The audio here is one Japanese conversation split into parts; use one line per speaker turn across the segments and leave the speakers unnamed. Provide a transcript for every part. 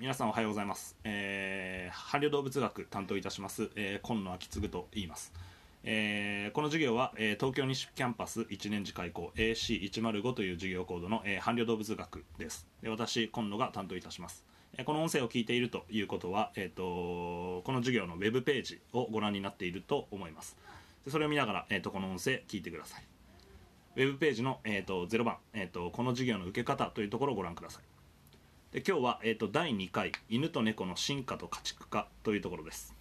皆さんおはようございます。えー、伴侶動物学担当いたします、えー、今野昭嗣と言います。えーこの授業は、えー東京西キャンパス1年次開校 AC105 という授業コードの、えー伴侶動物学です。で私、今野が担当いたします。えーこの音声を聞いているということは、えー、とこの授業のウェブページをご覧になっていると思います。でそれを見ながら、えー、とこの音声聞いてください。ウェブページの、えー、と0番、えーと、この授業の受け方というところをご覧ください。で今日は、えー、と第2回犬と猫の進化と家畜化というところです。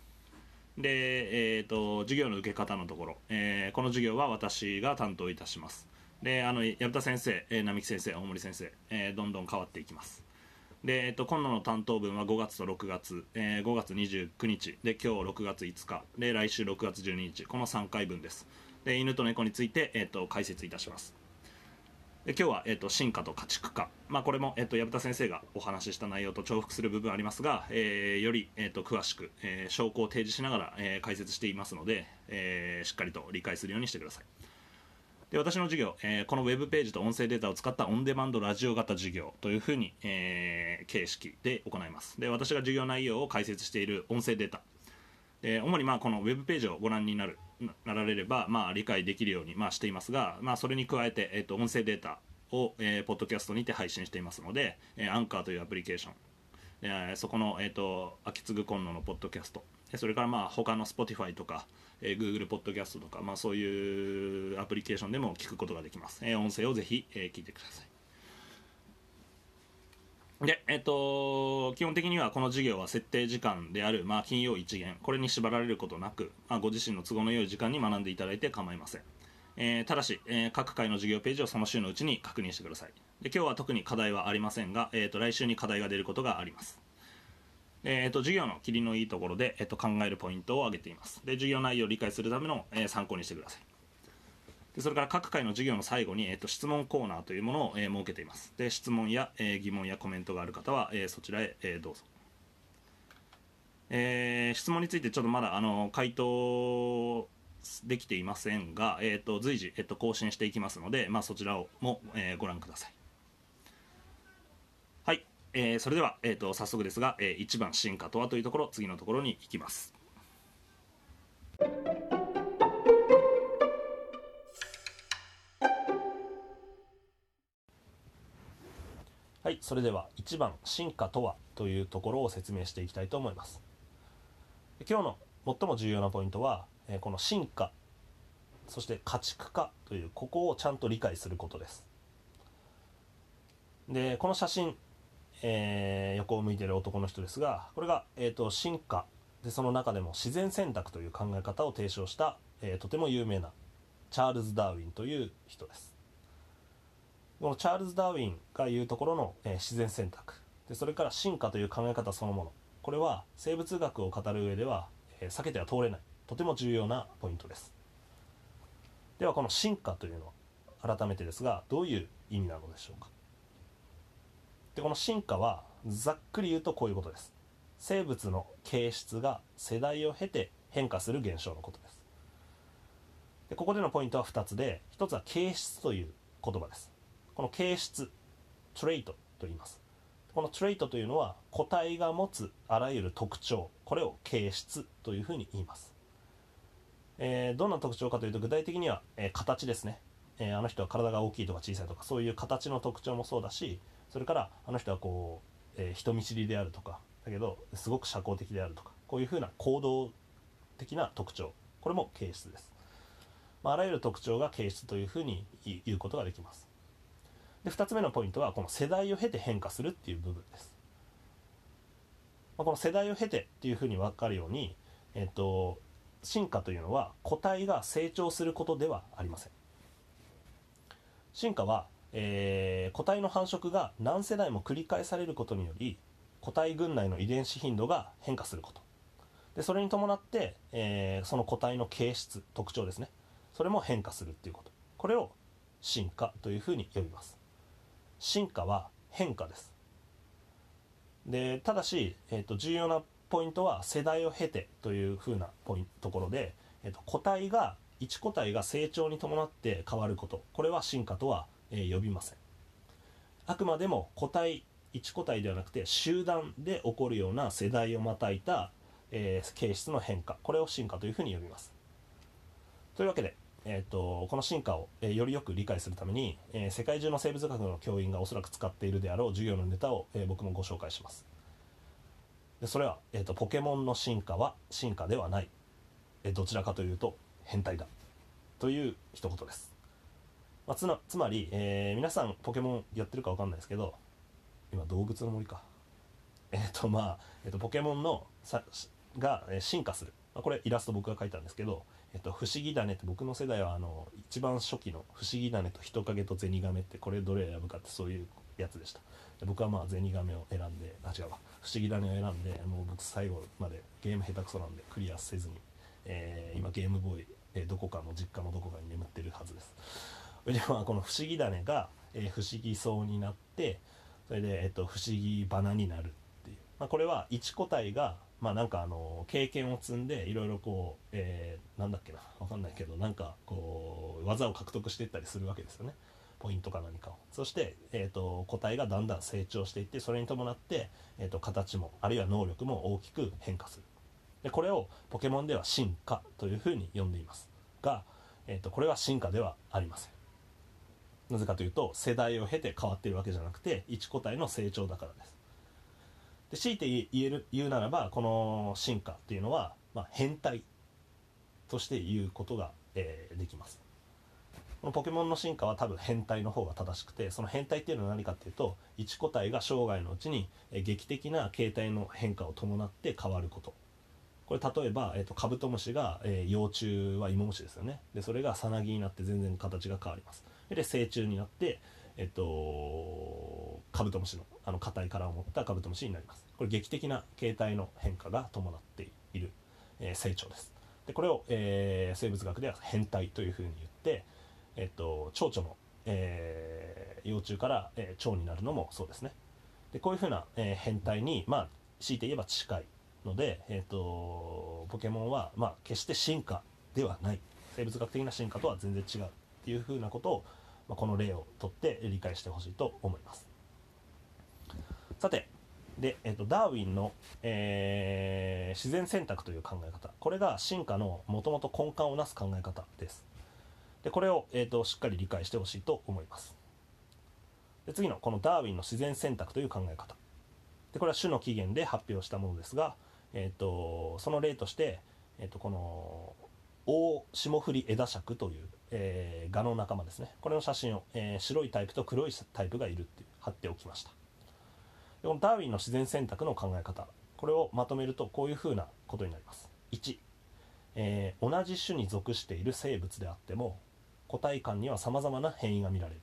で、えー、と授業の受け方のところ、えーこの授業は私が担当いたします。であの薮田先生、並木先生大森先生、えーどんどん変わっていきます。で、えー、と今野の担当分は5月と6月、えー5月29日。で今日6月5日。で来週6月12日。この3回分です。で犬と猫について、えー、と解説いたします。で今日は、えー、と進化と家畜化、まあ、これも、えー、と薮田先生がお話しした内容と重複する部分ありますが、えーより、えー、と詳しく、えー証拠を提示しながら、えー解説していますので、えしっかりと理解するようにしてください。で私の授業、えーこのウェブページと音声データを使ったオンデマンドラジオ型授業というふうに、えー形式で行います。で私が授業内容を解説している音声データ。で主にまあこのウェブページをご覧になるなられればまあ理解できるようにまあしていますが、まあ、それに加えて、えっと音声データを、えーポッドキャストにて配信していますので、えーアンカーというアプリケーション、えーそこの、えっと秋継ぐ今野のポッドキャストそれからまあ他の Spotify とか、えー Google ポッドキャストとか、まあ、そういうアプリケーションでも聞くことができます、えー音声をぜひ、えー聞いてください。で、えっと、基本的にはこの授業は設定時間である、まあ、金曜一元、これに縛られることなく、まあ、ご自身の都合の良い時間に学んでいただいて構いません。えーただし、えー各回の授業ページをその週のうちに確認してください。で今日は特に課題はありませんが、えー、と来週に課題が出ることがあります。えー、と授業の切りのいいところで、えー、と考えるポイントを挙げています。で授業内容を理解するための、え参考にしてください。でそれから各回の授業の最後に、えー、と質問コーナーというものを、えー設けています。で質問や、えー疑問やコメントがある方は、えーそちらへ、えーどうぞ。えー質問についてちょっとまだあの回答できていませんが、えー、と随時、えー、と更新していきますので、まあ、そちらをも、えーご覧ください。はい、えーそれでは、えー、と早速ですが、え1番進化とはというところ次のところに行きます。はい、それでは1番進化とはというところを説明していきたいと思います。今日の最も重要なポイントは、えこの進化そして家畜化というここをちゃんと理解することです。でこの写真、えー横を向いている男の人ですがこれが、えー、と進化でその中でも自然選択という考え方を提唱した、えーとても有名なチャールズ・ダーウィンという人です。このチャールズ・ダーウィンが言うところの、えー自然選択。でそれから進化という考え方そのもの。これは生物学を語る上では、えー避けては通れない。とても重要なポイントです。ではこの進化というのは改めてですがどういう意味なのでしょうか。でこの進化はざっくり言うとこういうことです。生物の形質が世代を経て変化する現象のことです。でここでのポイントは2つで1つは形質という言葉です。この形質トレイトと言います。このトレイトというのは個体が持つあらゆる特徴これを形質というふうに言います、えーどんな特徴かというと具体的には、えー形ですね、えーあの人は体が大きいとか小さいとかそういう形の特徴もそうだしそれからあの人はこう、え人見知りであるとかだけどすごく社交的であるとかこういうふうな行動的な特徴。これも形質です、まあ、あらゆる特徴が形質というふうに言う言うことができます。で2つ目のポイントはこの世代を経て変化するっていう部分です、まあ、この世代を経てっていうふうに分かるように、えっと進化というのは個体が成長することではありません。進化は、えー個体の繁殖が何世代も繰り返されることにより個体群内の遺伝子頻度が変化すること。でそれに伴って、えーその個体の形質特徴ですね。それも変化するっていうこと。これを進化というふうに呼びます。進化は変化です。でただし、えー、と重要なポイントは世代を経てというふうなポインところで、えー、と個体が一個体が成長に伴って変わること。これは進化とは、えー呼びません。あくまでも個体一個体ではなくて集団で起こるような世代をまたいた、えー、形質の変化。これを進化というふうに呼びます。というわけで、えーと、この進化を、えー、よりよく理解するために、えー、世界中の生物学の教員がおそらく使っているであろう授業のネタを、え僕もご紹介します。でそれは、えーと、ポケモンの進化は進化ではない、えどちらかというと変態だ。という一言です、まあ、つなつまり、え皆さんポケモンやってるか分かんないですけど今動物の森か。えっ、とまあ、えーと、ポケモンのさがえ進化する、まあ、これイラスト僕が描いたんですけど「えーと、不思議だね」僕の世代はあの一番初期の「不思議だね」と「人影とゼニガメ」ってこれどれ選ぶかってそういうやつでした。で僕はまあゼニガメを選んであ違う不思議だねを選んでもう僕最後までゲーム下手くそなんでクリアせずに、えー、今ゲームボーイ、えー、どこかの実家のどこかに眠ってるはずです。でまあこの不思議だねが、えー、不思議そうになってそれで、えっと、不思議花になるっていう、まあ、これは一個体がまあなんかあの経験を積んでいろいろこう、えー、なんだっけな分かんないけどなんかこう技を獲得していったりするわけですよね。ポイントか何かを。そして、えーと、個体がだんだん成長していってそれに伴って、えーと、形もあるいは能力も大きく変化する。でこれをポケモンでは進化というふうに呼んでいます。が、えーとこれは進化ではありません。なぜかというと世代を経て変わってるわけじゃなくて一個体の成長だからです。で強いて言える言うならばこの進化っていうのは、まあ、変態として言うことが、えー、できます。このポケモンの進化は多分変態の方が正しくてその変態っていうのは何かっていうと一個体が生涯のうちに劇的な形態の変化を伴って変わること。これ例えば、えーと、カブトムシが、えー、幼虫は芋虫ですよね。でそれがさなぎになって全然形が変わります。で成虫になってえっとカブトムシのあの硬い殻を持ったカブトムシになります。これ劇的な形態の変化が伴っている、えー、成長です。でこれを、えー、生物学では変態というふうに言って、えっと、蝶々の、えー、幼虫から、えー、蝶になるのもそうですね。でこういうふうな、えー、変態にまあ強いて言えば近いので、えーと、ポケモンは、まあ、決して進化ではない。生物学的な進化とは全然違うっていうふうなことを、ま、この例をとって理解してほしいと思います。さてで、えーと、ダーウィンの、えー、自然選択という考え方。これが進化のもともと根幹をなす考え方です。でこれを、えーとしっかり理解してほしいと思います。で次のこのダーウィンの自然選択という考え方。でこれは種の起源で発表したものですが、えーと、その例として、えーと、この大霜降り枝尺という、えー、蛾の仲間ですね。これの写真を、えー、白いタイプと黒いタイプがいるっていう貼っておきました。このダーウィンの自然選択の考え方これをまとめるとこういうふうなことになります。1、えー、同じ種に属している生物であっても個体間にはさまざまな変異が見られる。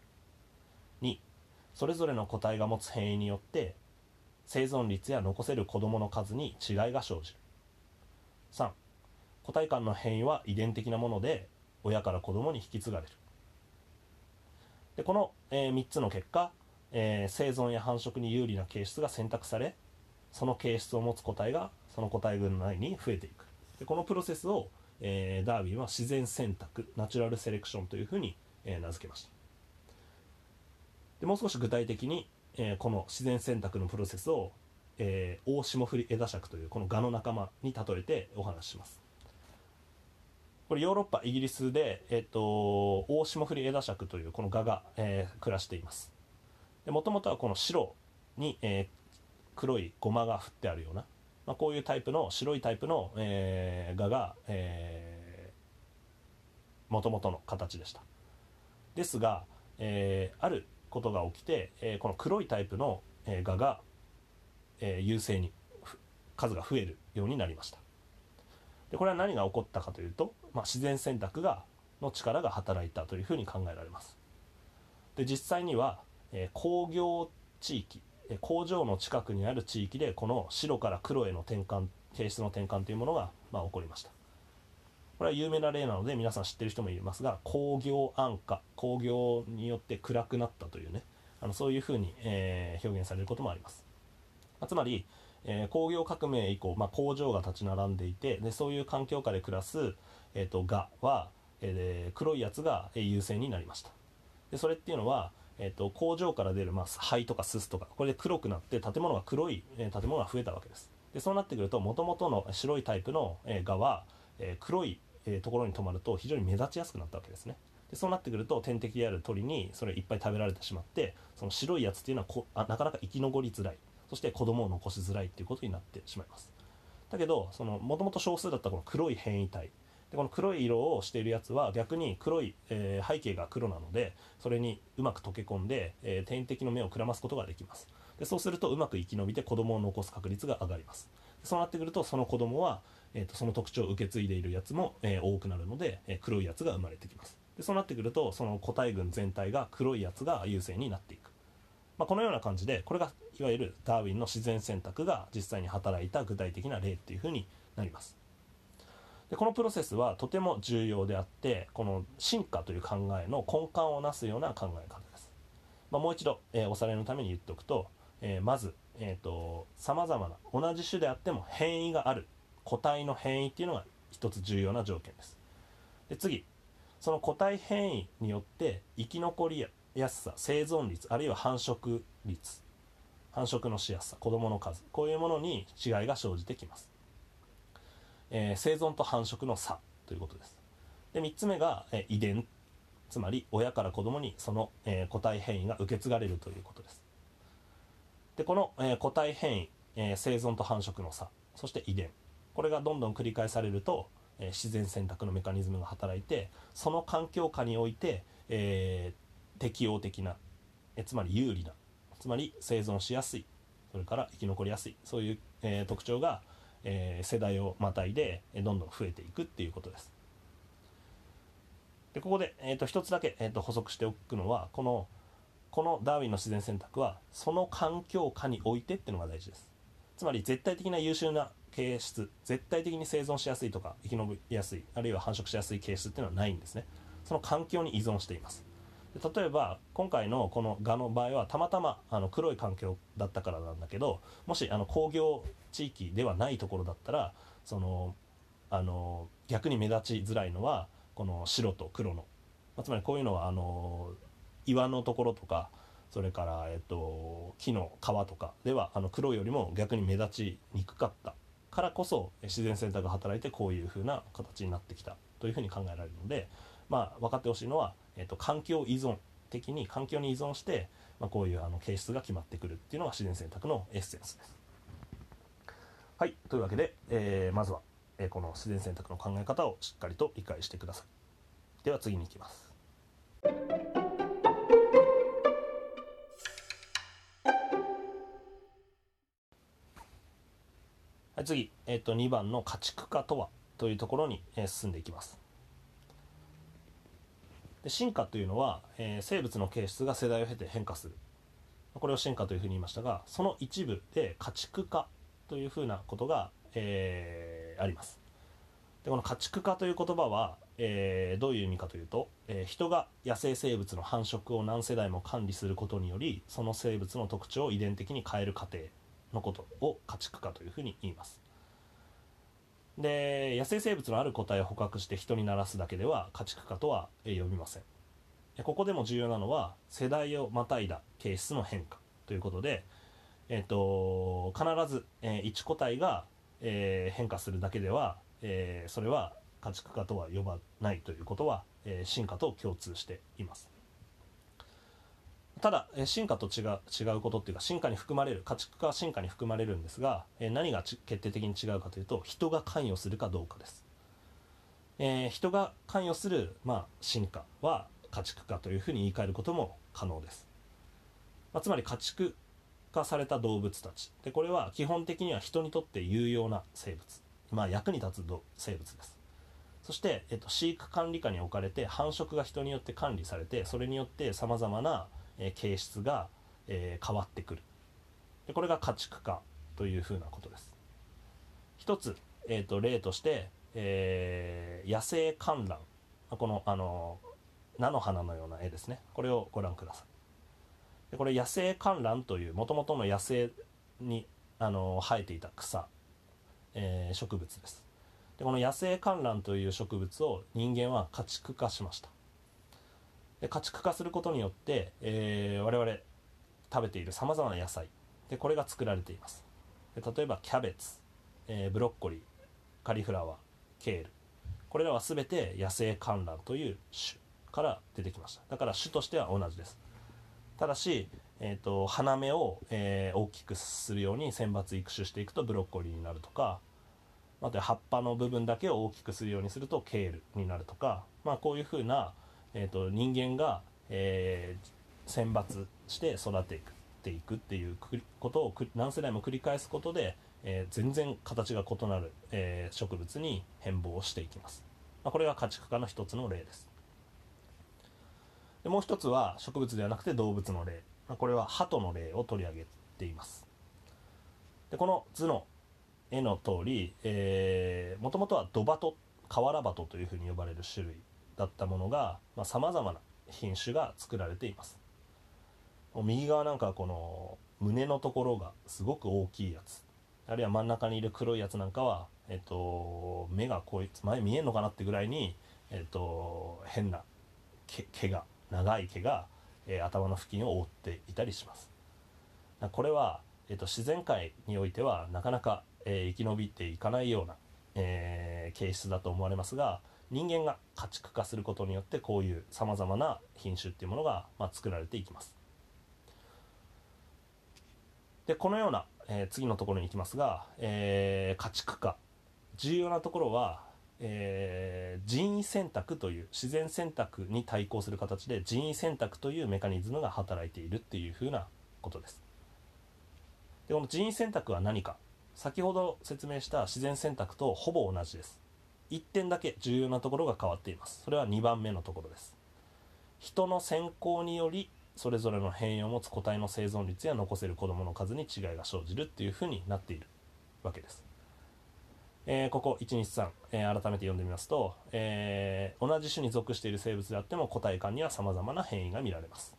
2それぞれの個体が持つ変異によって生存率や残せる子どもの数に違いが生じる。3個体間の変異は遺伝的なもので親から子どもに引き継がれる。でこの、えー、3つの結果、えー、生存や繁殖に有利な形質が選択されその形質を持つ個体がその個体群内に増えていく。でこのプロセスを、えー、ダーウィンは自然選択ナチュラルセレクションというふうに、え名付けました。でもう少し具体的にえー、この自然選択のプロセスを、えー、大霜降り枝尺というこの蛾の仲間に例えてお話しします。これヨーロッパイギリスで、えーと、大霜降り枝尺というこの蛾が、えー、暮らしています。でもともとはこの白に、えー、黒いゴマが振ってあるような、まあ、こういうタイプの白いタイプの、えー、蛾がもともとの形でした。ですが、えー、あることが起きて、えー、この黒いタイプの、えー、が、えー、優勢に数が増えるようになりました。でこれは何が起こったかというと、まあ、自然選択がの力が働いたというふうに考えられます。で実際には、えー、工業地域え工場の近くにある地域でこの白から黒への転換形質の転換というものが、まあ、起こりました。これは有名な例なので皆さん知ってる人もいますが工業安価工業によって暗くなったというねあのそういうふうに、えー、表現されることもあります、まあ、つまり、えー、工業革命以降、まあ、工場が立ち並んでいてでそういう環境下で暮らす、えーと、がは、えー、黒いやつが優勢になりました。でそれっていうのは、えー、と工場から出る、まあ、灰とかすすとかこれで黒くなって建物が黒い、えー、建物が増えたわけです。でそうなってくるともともとの白いタイプの、えー、蛾は、えー、黒い、えー、ところに止まると非常に目立ちやすくなったわけですね。でそうなってくると天敵である鳥にそれいっぱい食べられてしまってその白いやつっていうのはこあなかなか生き残りづらい。そして子供を残しづらいっていうことになってしまいます。だけどもともと少数だったこの黒い変異体。でこの黒い色をしているやつは逆に黒い、えー、背景が黒なのでそれにうまく溶け込んで、えー、天敵の目をくらますことができます。でそうするとうまく生き延びて子供を残す確率が上がります。そうなってくるとその子供は、えーと、その特徴を受け継いでいるやつも、えー、多くなるので、え黒いやつが生まれてきます。でそうなってくるとその個体群全体が黒いやつが優勢になっていく、まあ、このような感じでこれがいわゆるダーウィンの自然選択が実際に働いた具体的な例っていうふうになります。でこのプロセスはとても重要であってこの進化という考えの根幹をなすような考え方です、まあ、もう一度、えー、おさらいのために言っておくと、えー、まずさまざ、まな同じ種であっても変異がある個体の変異っていうのが一つ重要な条件です。で次その個体変異によって生き残りやすさ生存率あるいは繁殖率繁殖のしやすさ子どもの数こういうものに違いが生じてきますえー、生存と繁殖の差ということです。で3つ目が、えー、遺伝つまり親から子供にその、えー、個体変異が受け継がれるということです。でこの、え、個体変異、え、生存と繁殖の差そして遺伝これがどんどん繰り返されると、え、自然選択のメカニズムが働いてその環境下において、え、適応的な、えつまり有利なつまり生存しやすいそれから生き残りやすいそういう、えー、特徴がえー、世代をまたいでどんどん増えていくっていうことです。でここで、えーと、一つだけ、えーと、補足しておくのはこのこのダーウィンの自然選択はその環境下においてっていうのが大事です。つまり絶対的な優秀な形質絶対的に生存しやすいとか生き延びやすいあるいは繁殖しやすい形質っていうのはないんですね。その環境に依存しています。例えば今回のこの蛾の場合はたまたまあの黒い環境だったからなんだけどもしあの工業地域ではないところだったらそのあの逆に目立ちづらいのはこの白と黒の、まあ、つまりこういうのはあの岩のところとかそれから、えっと、木の皮とかではあの黒よりも逆に目立ちにくかった。からこそ自然選択が働いてこういうふうな形になってきたというふうに考えられるので、まあ、分かってほしいのはえーと、環境依存的に環境に依存して、まあ、こういうあの形質が決まってくるっていうのが自然選択のエッセンスです。はいというわけで、えー、まずは、えー、この自然選択の考え方をしっかりと理解してください。では次に行きます。はい、次、えーと、と2番の家畜化とは？というところに、えー、進んでいきます。で進化というのは、えー、生物の形質が世代を経て変化する。これを進化というふうに言いましたがその一部で家畜化というふうなことが、えー、あります。でこの家畜化という言葉は、えー、どういう意味かというと、え人が野生生物の繁殖を何世代も管理することによりその生物の特徴を遺伝的に変える過程のことを家畜化というふうに言います。で野生生物のある個体を捕獲して人にならすだけでは家畜化とは呼びません。ここでも重要なのは世代をまたいだ形質の変化ということで、えーと、必ず、えー、1個体が、えー、変化するだけでは、えー、それは家畜化とは呼ばないということは、え進化と共通しています。ただ進化と違う違うことっていうか進化に含まれる家畜化は進化に含まれるんですがえ何が決定的に違うかというと人が関与するかどうかです、えー、人が関与する、まあ、進化は家畜化というふうに言い換えることも可能です、まあ、つまり家畜化された動物たち。でこれは基本的には人にとって有用な生物、まあ、役に立つ生物です。そして、えっと、飼育管理下に置かれて繁殖が人によって管理されてそれによってさまざまなえ形質が、え変わってくる。でこれが家畜化というふうなことです。一つ、えーと、例として、えー、野生観覧。このあの菜の花のような絵ですね。これをご覧ください。でこれ野生観覧というもともとの野生にあの生えていた草、えー、植物です。でこの野生観覧という植物を人間は家畜化しました。で家畜化することによって、えー、我々食べているさまざまな野菜でこれが作られています。で例えばキャベツ、えー、ブロッコリーカリフラワーケール。これらは全て野生観覧という種から出てきました。だから種としては同じです。ただし、えーと、花芽を、えー、大きくするように選抜育種していくとブロッコリーになるとかまた葉っぱの部分だけを大きくするようにするとケールになるとか、まあ、こういうふうな、えーと、人間が、えー、選抜して育てていくっていうことを何世代も繰り返すことで、えー、全然形が異なる、えー、植物に変貌していきます、まあ、これが家畜化の一つの例です。でもう一つは植物ではなくて動物の例、まあ、これは鳩の例を取り上げています。でこの図の絵の通りもともとはドバト瓦鳩というふうに呼ばれる種類。だったものがさまざ、まな品種が作られています。右側なんかこの胸のところがすごく大きいやつ。あるいは真ん中にいる黒いやつなんかは、えっと、目がこいつ前見えんのかなってぐらいに、えっと、変な毛毛が長い毛が、えー、頭の付近を覆っていたりします。これは、えっと、自然界においてはなかなか、えー、生き延びていかないような、えー、形質だと思われますが人間が家畜化することによってこういうさまざまな品種っていうものが、まあ、作られていきます。でこのような、えー、次のところに行きますが、えー、家畜化。重要なところは、えー、人為選択という自然選択に対抗する形で人為選択というメカニズムが働いているっていうふうなことです。でこの人為選択は何か。先ほど説明した自然選択とほぼ同じです。1点だけ重要なところが変わっていますそれは2番目のところです人の選考によりそれぞれの変異を持つ個体の生存率や残せる子どもの数に違いが生じるっていうふうになっているわけです。えー、ここ123、えー、改めて読んでみますと、えー、同じ種に属している生物であっても個体間にはさまざまな変異が見られます。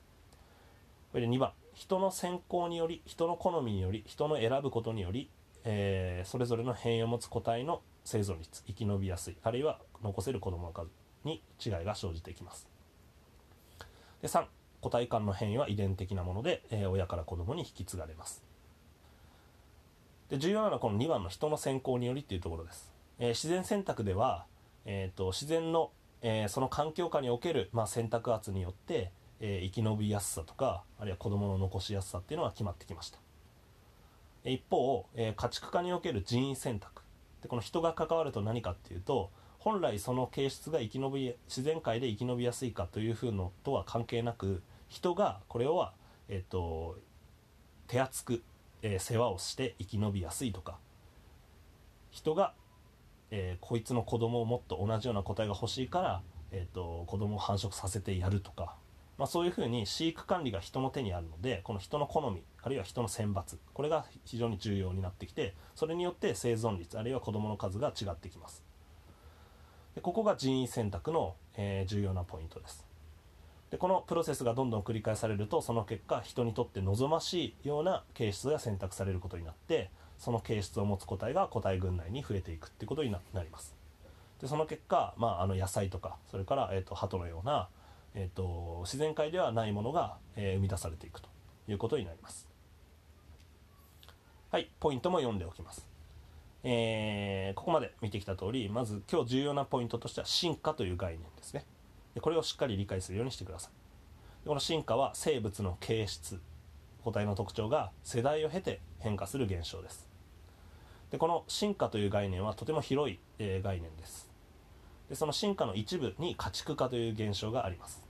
これで2番人の選考により人の好みにより人の選ぶことにより、えー、それぞれの変異を持つ個体の生存率生き延びやすいあるいは残せる子どもの数に違いが生じてきます。で3個体間の変異は遺伝的なもので、えー、親から子供に引き継がれます。で重要なのはこの2番の人の選考によりっていうところです、えー、自然選択では、えーと、自然の、え、その環境下における、まあ、選択圧によって、え生き延びやすさとかあるいは子供の残しやすさっていうのは決まってきました。一方、え家畜化における人為選択。でこの人が関わると何かっていうと本来その形質が生き延び自然界で生き延びやすいかというふうのとは関係なく人がこれは、えっと、手厚く、えー、世話をして生き延びやすいとか人が、えー、こいつの子供をもっと同じような個体が欲しいから、えーと、子供を繁殖させてやるとか、まあ、そういうふうに飼育管理が人の手にあるのでこの人の好みあるいは人の選抜これが非常に重要になってきてそれによって生存率あるいは子供の数が違ってきます。でここが人為選択の、えー、重要なポイントです。でこのプロセスがどんどん繰り返されるとその結果人にとって望ましいような形質が選択されることになってその形質を持つ個体が個体群内に増えていくってことになります。でその結果、まあ、あの野菜とかそれから、えーと、鳩のような、えーと、自然界ではないものが、えー、生み出されていくということになります。はいポイントも読んでおきます。えー、ここまで見てきた通りまず今日重要なポイントとしては進化という概念ですね。でこれをしっかり理解するようにしてください。この進化は生物の形質個体の特徴が世代を経て変化する現象です。でこの進化という概念はとても広い、えー、概念です。でその進化の一部に家畜化という現象があります。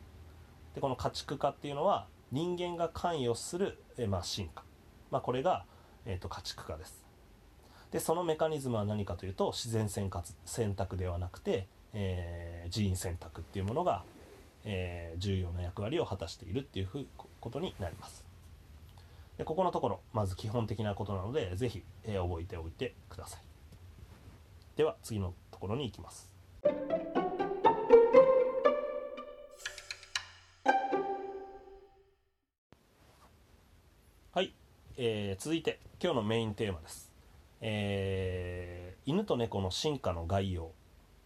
でこの家畜化っていうのは人間が関与する、え、まあ、進化、まあ、これが、えーと、家畜化です。でそのメカニズムは何かというと自然選択ではなくてえー、人員選択っていうものが、えー、重要な役割を果たしているっていうふうことになります。でここのところまず基本的なことなので是非、えー、覚えておいてください。では次のところに行きます。えー、続いて今日のメインテーマです、えー、犬と猫の進化の概要。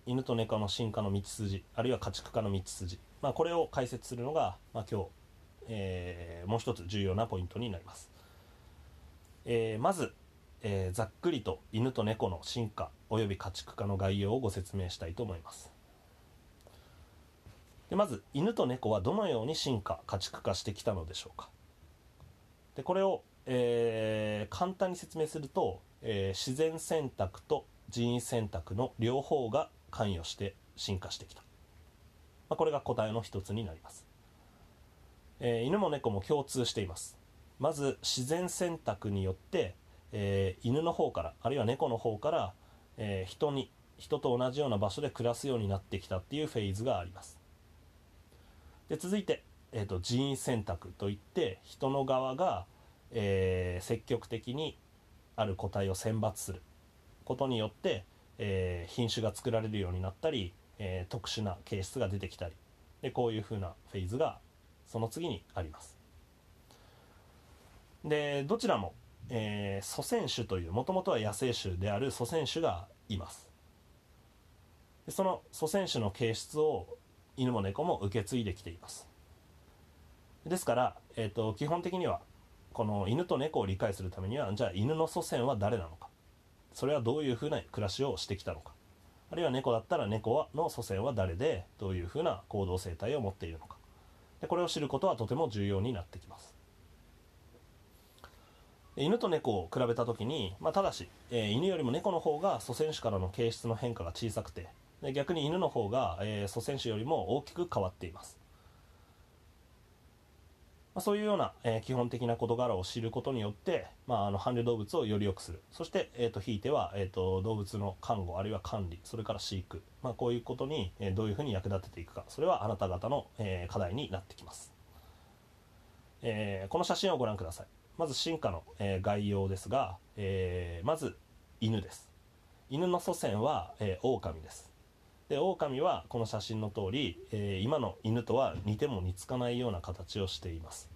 犬と猫の進化の道筋。あるいは家畜化の道筋。まあ、これを解説するのが、まあ、今日、えー、もう一つ重要なポイントになります、えー、まず、えー、ざっくりと犬と猫の進化および家畜化の概要をご説明したいと思います。でまず犬と猫はどのように進化家畜化してきたのでしょうか。でこれを、えー、簡単に説明すると、えー、自然選択と人為選択の両方が関与して進化してきた、まあ、これが答えの一つになります、えー、犬も猫も共通しています。まず自然選択によって、えー、犬の方からあるいは猫の方から、えー、人に人と同じような場所で暮らすようになってきたっていうフェーズがあります。で続いて、えーと、人為選択といって人の側が、えー、積極的にある個体を選抜することによって、えー、品種が作られるようになったり、えー、特殊な形質が出てきたり。でこういうふうなフェーズがその次にあります。でどちらも、えー、祖先種というもともとは野生種である祖先種がいます。でその祖先種の形質を犬も猫も受け継いできています。ですから、えーと、基本的にはこの犬と猫を理解するためにはじゃあ犬の祖先は誰なのか。それはどういうふうな暮らしをしてきたのか。あるいは猫だったら猫はの祖先は誰でどういうふうな行動生態を持っているのか。でこれを知ることはとても重要になってきます。犬と猫を比べた時に、まあ、ただし、えー、犬よりも猫の方が祖先種からの形質の変化が小さくてで逆に犬の方が、えー、祖先種よりも大きく変わっています、まあ、そういうような、えー、基本的な事柄を知ることによって、まあ、あの伴侶動物をより良くする。そして、えーと、ひいては、えーと、動物の看護あるいは管理それから飼育、まあ、こういうことに、えー、どういうふうに役立てていくか。それはあなた方の、えー、課題になってきます、えー、この写真をご覧ください。まず進化の、えー、概要ですが、えー、まず犬です。犬の祖先は、えー、狼です。で狼はこの写真の通り、えー、今の犬とは似ても似つかないような形をしています。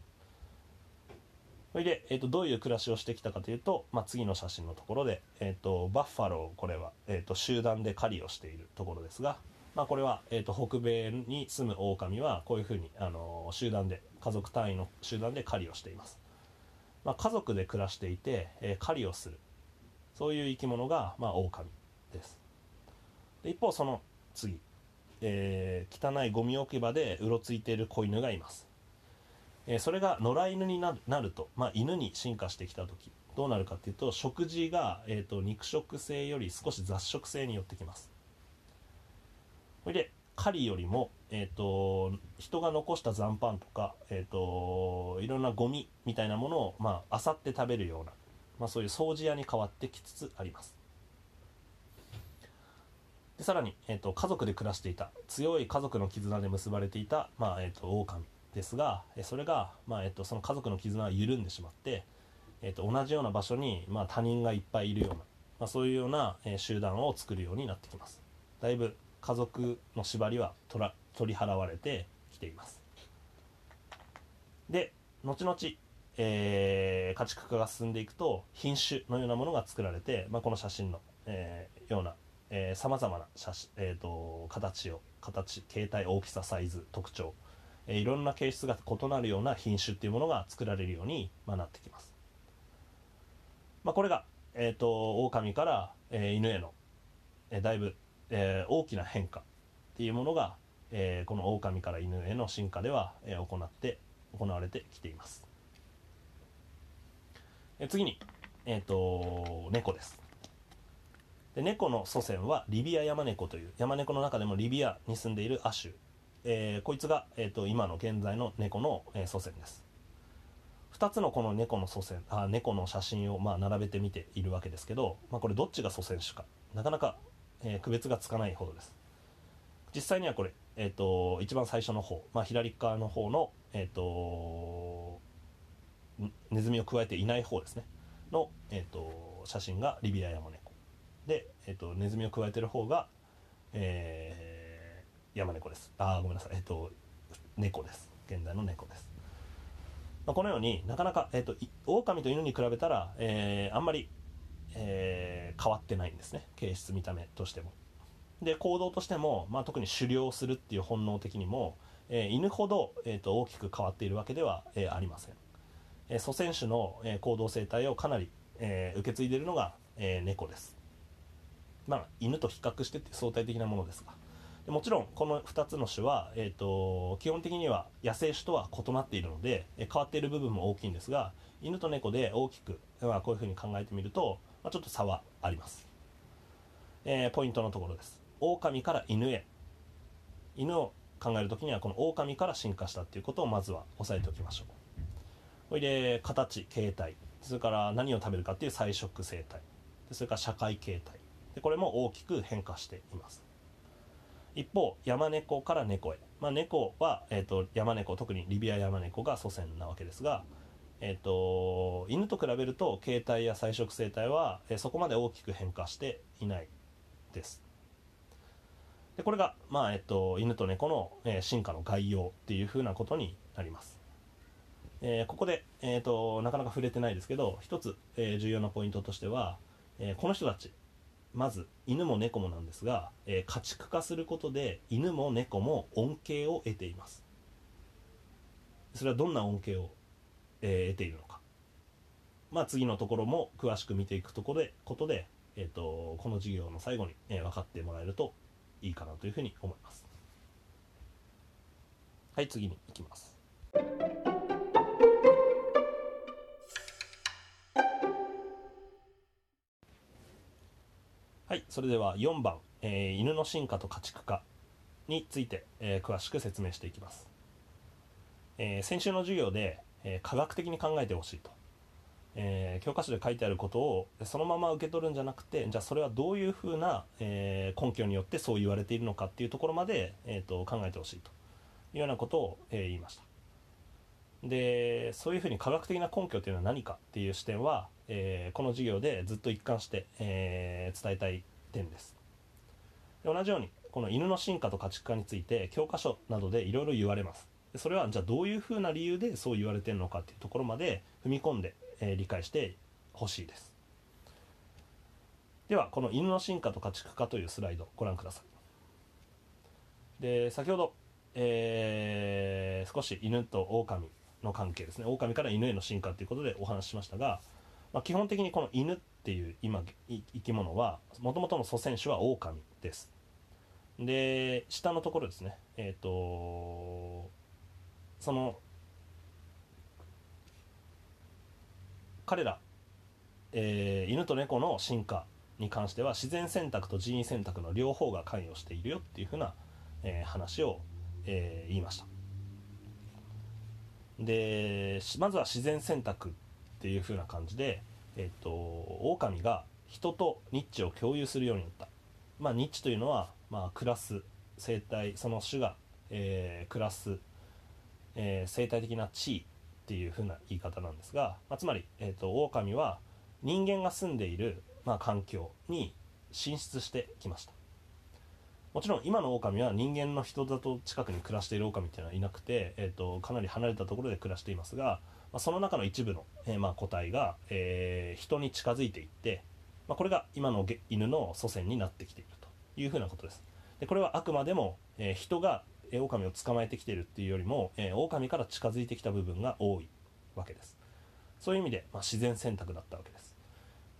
それで、えーと、どういう暮らしをしてきたかというと、まあ、次の写真のところで、えーと、バッファローこれは、えーと、集団で狩りをしているところですが、まあ、これは、えー、と北米に住む狼はこういうふうに、あの集団で家族単位の集団で狩りをしています、まあ、家族で暮らしていて、えー、狩りをする。そういう生き物が、まあ、狼です。で一方その次、えー、汚いゴミ置き場でうろついている子犬がいます、えー、それが野良犬になると、まあ、犬に進化してきた時。どうなるかっていうと食事が、えーと、肉食性より少し雑食性によってきます。それで狩りよりも、えーと、人が残した残飯とか、えーと、いろんなゴミみたいなものをまあ漁って食べるような、まあ、そういう掃除屋に変わってきつつあります。でさらに、えーと、家族で暮らしていた強い家族の絆で結ばれていた、まあえーと、狼ですがそれが、まあえーと、その家族の絆が緩んでしまって、えー、と同じような場所に、まあ、他人がいっぱいいるような、まあ、そういうような、えー、集団を作るようになってきます。だいぶ家族の縛りは取ら取り払われてきています。で後々えー、家畜化が進んでいくと品種のようなものが作られて、まあ、この写真の、えー、ようなさまざまな写真、えーと、形を形形態大きさサイズ特徴、えー、いろんな形質が異なるような品種っていうものが作られるように、まあ、なってきます、まあ、これが、えーと、狼から、えー、犬への、えー、だいぶ、えー、大きな変化っていうものが、えー、この狼から犬への進化では、えー、行って行われてきています、えー、次に、えーと猫です。で猫の祖先はリビアヤマネコという山猫の中でもリビアに住んでいる亜種、えー、こいつが、えーと、今の現在の猫の、えー、祖先です。2つのこの猫の祖先あ猫の写真をまあ並べてみているわけですけど、まあ、これどっちが祖先種か。なかなか、えー、区別がつかないほどです。実際にはこれ、えーと、一番最初の方、まあ、左側の方の、えーと、ネズミを加えていない方ですね。の、えー、と写真がリビアヤマネコで、えっと、ネズミを加えてる方が、えー、山猫です。あごめんなさい。えっと猫です。現代の猫です、まあ、このようになかなか、えっと、狼と犬に比べたら、えー、あんまり、えー、変わってないんですね。形質見た目としても。で行動としても、まあ、特に狩猟するっていう本能的にも、えー犬ほど、えー、と大きく変わっているわけでは、えーありません、えー祖先種の、えー行動生態をかなり、えー受け継いでいるのが、えー猫です。まあ犬と比較してって相対的なものですがでもちろんこの2つの種は、えー、と基本的には野生種とは異なっているので、え変わっている部分も大きいんですが犬と猫で大きく、まあ、こういうふうに考えてみると、まあ、ちょっと差はあります、えーポイントのところです。狼から犬へ。犬を考える時にはこの狼から進化したっていうことをまずは押さえておきましょう。ほいで形形態。それから何を食べるかっていう菜食生態。それから社会形態。でこれも大きく変化しています。一方山猫から猫へ、まあ、猫は、えー、と山猫特にリビア山猫が祖先なわけですが、えー、と犬と比べると形態や菜食生態は、えーそこまで大きく変化していないです。でこれが、まあえっと、犬と猫の、えー進化の概要っていうふうなことになります、えーここで、えー、となかなか触れてないですけど一つ、えー重要なポイントとしては、えーこの人たちまず犬も猫もなんですが、えー家畜化することで犬も猫も恩恵を得ています。それはどんな恩恵を、えー得ているのか。まあ次のところも詳しく見ていくとこでことで、えー、とこの授業の最後に、えー分かってもらえるといいかなというふうに思います。はい次に行きます。はいそれでは4番、えー犬の進化と家畜化について、えー詳しく説明していきます、えー先週の授業で、え科学的に考えてほしいと、え教科書で書いてあることをそのまま受け取るんじゃなくてじゃあそれはどういうふうな、え根拠によってそう言われているのかっていうところまで、えーと考えてほしいと。いうようなことを、え言いました。でそういうふうに科学的な根拠というのは何かっていう視点は、えーこの授業でずっと一貫して、えー伝えたい点です。で同じようにこの犬の進化と家畜化について教科書などでいろいろ言われます。それはじゃあどういうふうな理由でそう言われてるのかっていうところまで踏み込んで、えー理解してほしいです。ではこの犬の進化と家畜化というスライドご覧ください。で先ほど、えー少し犬と狼の関係ですね。狼から犬への進化ということでお話ししましたが、まあ、基本的にこの犬っていう今生き物はもともとの祖先種は狼です。で下のところですね。えっ、とその彼ら、えー犬と猫の進化に関しては自然選択と人為選択の両方が関与しているよっていうふうな、えー話を、えー言いました。でまずは自然選択っていうふうな感じでえっ、と狼が人とニッチを共有するようになった。まあニッチというのは、まあ、クラス生態その種が、えークラス、えー生態的な地位っていうふうな言い方なんですが、まあ、つまり、えー、と狼は人間が住んでいる、まあ、環境に進出してきました。もちろん今の狼は人間の人里近くに暮らしている狼っていうのはいなくて、えー、とかなり離れたところで暮らしていますが、まあ、その中の一部の、えーまあ、個体が、えー人に近づいていって、まあ、これが今の犬の祖先になってきているというふうなことです。でこれはあくまでも、えー人がえー狼を捕まえてきているっていうよりも、えー狼から近づいてきた部分が多いわけです。そういう意味で、まあ、自然選択だったわけです。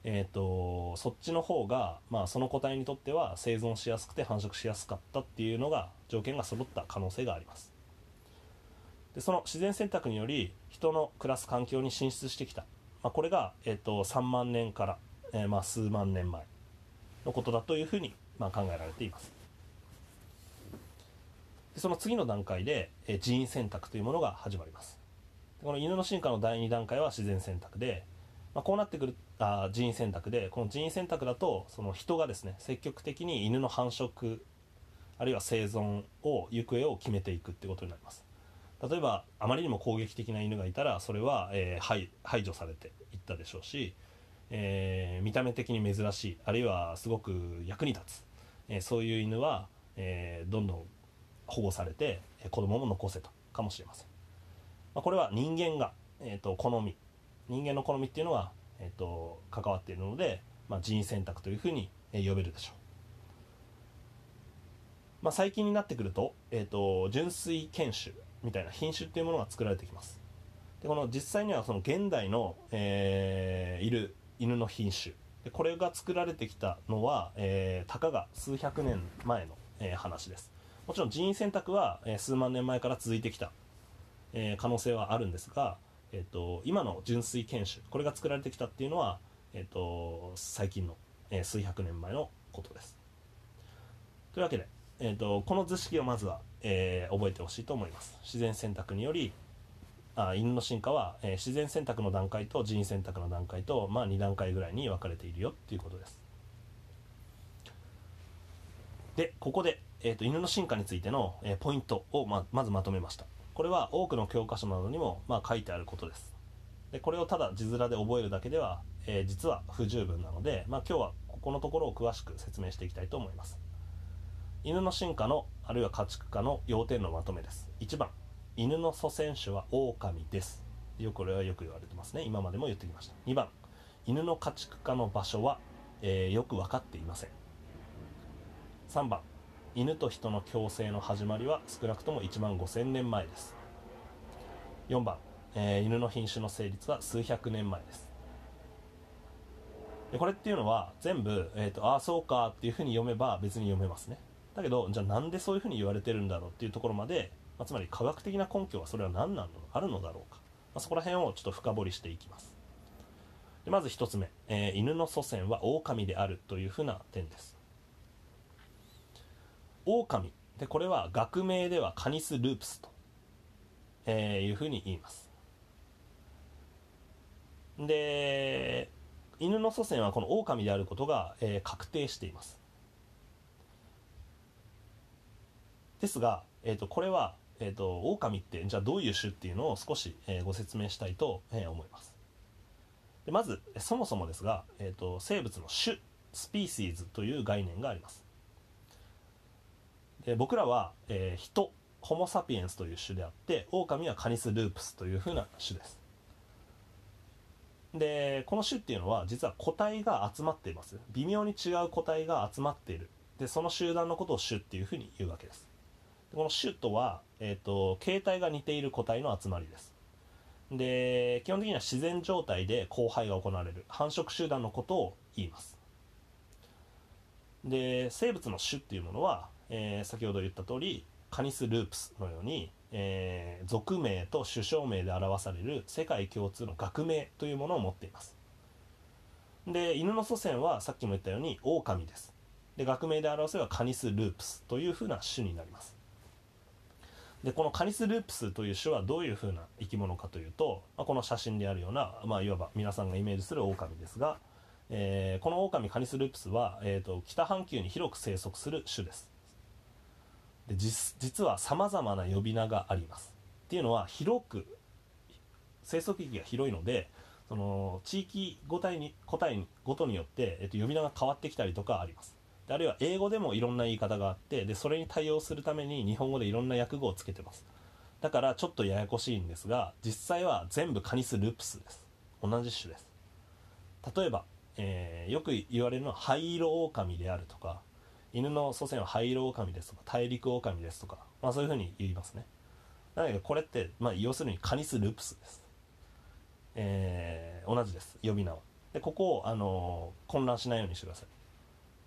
えー、とそっちの方が、まあ、その個体にとっては生存しやすくて繁殖しやすかったっていうのが条件が揃った可能性があります。でその自然選択により人の暮らす環境に進出してきた、まあ、これが、えー、と3万年から、えーまあ、数万年前のことだというふうに、まあ、考えられています。でその次の段階で、えー人為選択というものが始まります。この犬の進化の第2段階は自然選択で、まあ、こうなってくるあ人為選択でこの人為選択だとその人がですね積極的に犬の繁殖あるいは生存を行方を決めていくってことになります。例えばあまりにも攻撃的な犬がいたらそれは、えー排排除されていったでしょうし、えー見た目的に珍しいあるいはすごく役に立つ、えーそういう犬は、えどんどん保護されて子供も残せたかもしれません、まあ、これは人間が、えー、と好み人間の好みっていうのは、えー、と関わっているので、まあ、人為選択というふうに、え呼べるでしょう。まあ、最近になってくると,、えーと、純粋犬種みたいな品種っていうものが作られてきます。でこの実際にはその現代の、えー、いる犬の品種。でこれが作られてきたのは、えー、たかが数百年前の、えー、話です。もちろん人為選択は、えー、数万年前から続いてきた、えー、可能性はあるんですが、えーと、今の純粋犬種これが作られてきたっていうのは、えーと、最近の、えー、数百年前のことです。というわけで、えーと、この図式をまずは、えー、覚えてほしいと思います。自然選択によりあ犬の進化は、えー、自然選択の段階と人為選択の段階と、まあ、2段階ぐらいに分かれているよっていうことです。でここで、えーと、犬の進化についての、えー、ポイントをままずまとめました。これは多くの教科書などにも、まあ、書いてあることです。でこれをただ字面で覚えるだけでは、えー、実は不十分なので、まあ、今日はここのところを詳しく説明していきたいと思います。犬の進化のあるいは家畜化の要点のまとめです。1番犬の祖先種は狼です。よくこれはよく言われてますね。今までも言ってきました。2番犬の家畜化の場所は、えー、よく分かっていません。3番犬と人の共生の始まりは少なくとも1万5000年前です。4番、えー、犬の品種の成立は数百年前です。でこれっていうのは全部、えーと、ああそうかっていうふうに読めば別に読めますね。だけどじゃあなんでそういうふうに言われてるんだろうっていうところまでまあ、つまり科学的な根拠はそれは何なのあるのだろうか、まあ、そこら辺をちょっと深掘りしていきます。でまず1つ目、えー、犬の祖先は狼であるというふうな点です。狼。でこれは学名ではカニス・ループスと、えー、いうふうに言います。で犬の祖先はこの狼であることが、えー、確定しています。ですが、えーとこれはえーと、狼ってじゃあどういう種っていうのを少し、えー、ご説明したいと、えー、思います。でまずそもそもですが、えーと、生物の種スピーシーズという概念があります。で僕らは、えー、人ホモ・サピエンスという種であって狼はカニス・ループスというふうな種です。でこの種っていうのは実は個体が集まっています。微妙に違う個体が集まっている。でその集団のことを種っていうふうに言うわけです。この種とは、えーと、形態が似ている個体の集まりです。で基本的には自然状態で交配が行われる繁殖集団のことを言います。で生物の種っていうものは、えー、先ほど言った通りカニス・ループスのように、えー、属名と種称名で表される世界共通の学名というものを持っています。で犬の祖先はさっきも言ったように狼です。で学名で表せばカニス・ループスというふうな種になります。でこのカニスループスという種はどういうふうな生き物かというと、まあ、この写真であるような、まあ、いわば皆さんがイメージするオオカミですが、えー、このオオカミカニスループスは、えーと、北半球に広く生息する種です。で実はさまざまな呼び名があります。っていうのは広く生息域が広いのでその地域個体に個体にごとによって、えーと呼び名が変わってきたりとかあります。あるいは英語でもいろんな言い方があってでそれに対応するために日本語でいろんな訳語をつけてます。だからちょっとややこしいんですが実際は全部カニスループスです。同じ種です。例えば、えー、よく言われるのは灰色オオカミであるとか犬の祖先は灰色オオカミですとか大陸オオカミですとか、まあ、そういうふうに言いますね。だけどこれって、まあ、要するにカニスループスです、えー、同じです。呼び名は。でここを、あのー、混乱しないようにしてください。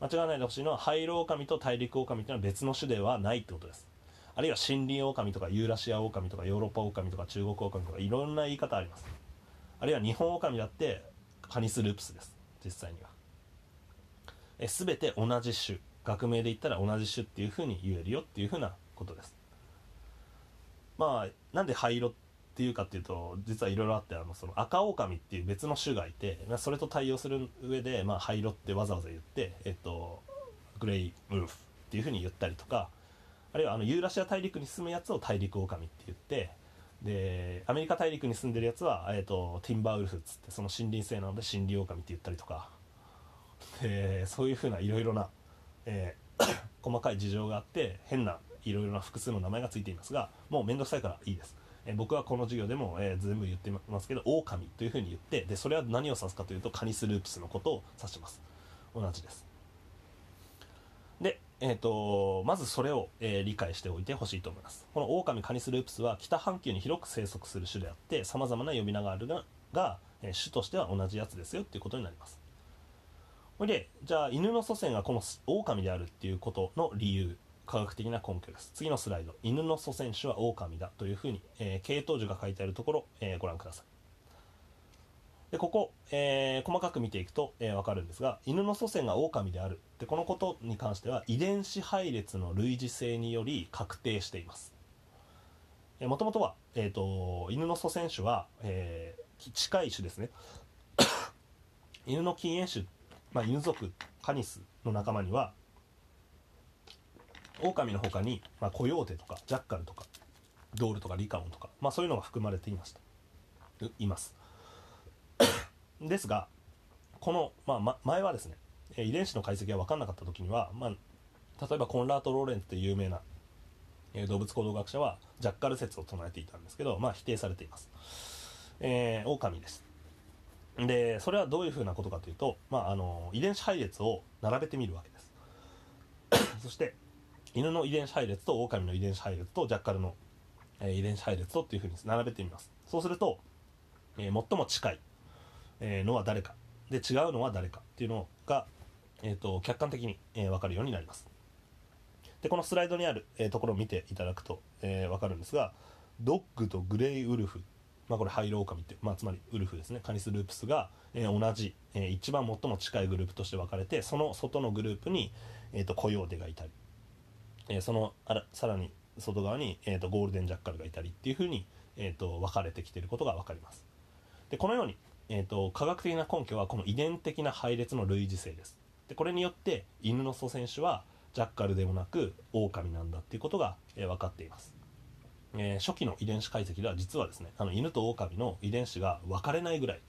間違わないでほしいのはハイロオオカミと大陸オオカミというのは別の種ではないってことです。あるいは森林オオカミとかユーラシアオオカミとかヨーロッパオオカミとか中国オオカミとかいろんな言い方あります。あるいは日本オオカミだってカニスループスです。実際には。え全て同じ種。学名で言ったら同じ種っていうふうに言えるよっていうふうなことです。まあなんで灰色ってっていうかっていうと実はいろいろあってあのその赤オオカミっていう別の種がいてそれと対応する上で、まあ、灰色ってわざわざ言って、えっと、グレイウルフっていうふうに言ったりとかあるいはあのユーラシア大陸に住むやつを大陸オオカミって言ってでアメリカ大陸に住んでるやつは、えっと、ティンバーウルフっつってその森林性なので森林オオカミって言ったりとか。でそういうふうないろいろな、えー、細かい事情があって変ないろいろな複数の名前がついていますがもう面倒くさいからいいです。え僕はこの授業でも、え全部言ってますけど狼というふうに言ってでそれは何を指すかというとカニスループスのことを指します。同じです。で、えーと、まずそれを、えー、理解しておいてほしいと思います。このオオカミカニスループスは北半球に広く生息する種であってさまざまな呼び名があるがが、えー、種としては同じやつですよっていうことになります。ほいでじゃあ犬の祖先がこのオオカミであるっていうことの理由。科学的な根拠です。次のスライド。犬の祖先種はオオカミだというふうに、えー、系統樹が書いてあるところ、えー、ご覧ください。でここ、えー、細かく見ていくと、えー、分かるんですが犬の祖先が狼である。でこのことに関しては遺伝子配列の類似性により確定しています。もともとは、えーと、犬の祖先種は、えー、近い種ですね。犬の禁煙種、まあ、犬族カニスの仲間には狼の他に、まあ、コヨーテとかジャッカルとかドールとかリカオンとか、まあ、そういうのが含まれていましたいます ですがこの、まあ、前はですね遺伝子の解析が分かんなかった時には、まあ、例えばコンラート・ローレンツという有名な動物行動学者はジャッカル説を唱えていたんですけど、まあ、否定されています。えー、狼です。でそれはどういうふうなことかというと、まあ、あの遺伝子配列を並べてみるわけです そして犬の遺伝子配列と狼の遺伝子配列とジャッカルの、え、遺伝子配列とっていうふうに並べてみます。そうすると、えー、最も近いえのは誰か。で違うのは誰かっていうのが、えーと、客観的に、えー、分かるようになります。でこのスライドにある、え、ところを見ていただくと、えー、分かるんですがドッグとグレイウルフ。まあこれハイロオカミって、まあ、つまりウルフですね。カニスループスが、え、同じ、えー、一番最も近いグループとして分かれてその外のグループに、えーと、コヨーテがいたり、えー、そのあらさらに外側に、えーと、ゴールデンジャッカルがいたりっていうふうに、えーと分かれてきていることが分かります。でこのようにえーと、科学的な根拠はこの遺伝的な配列の類似性です。でこれによって犬の祖先種はジャッカルでもなく狼なんだっていうことが、えー、分かっています、えー、初期の遺伝子解析では実はですねあの犬と狼の遺伝子が分かれないぐらい、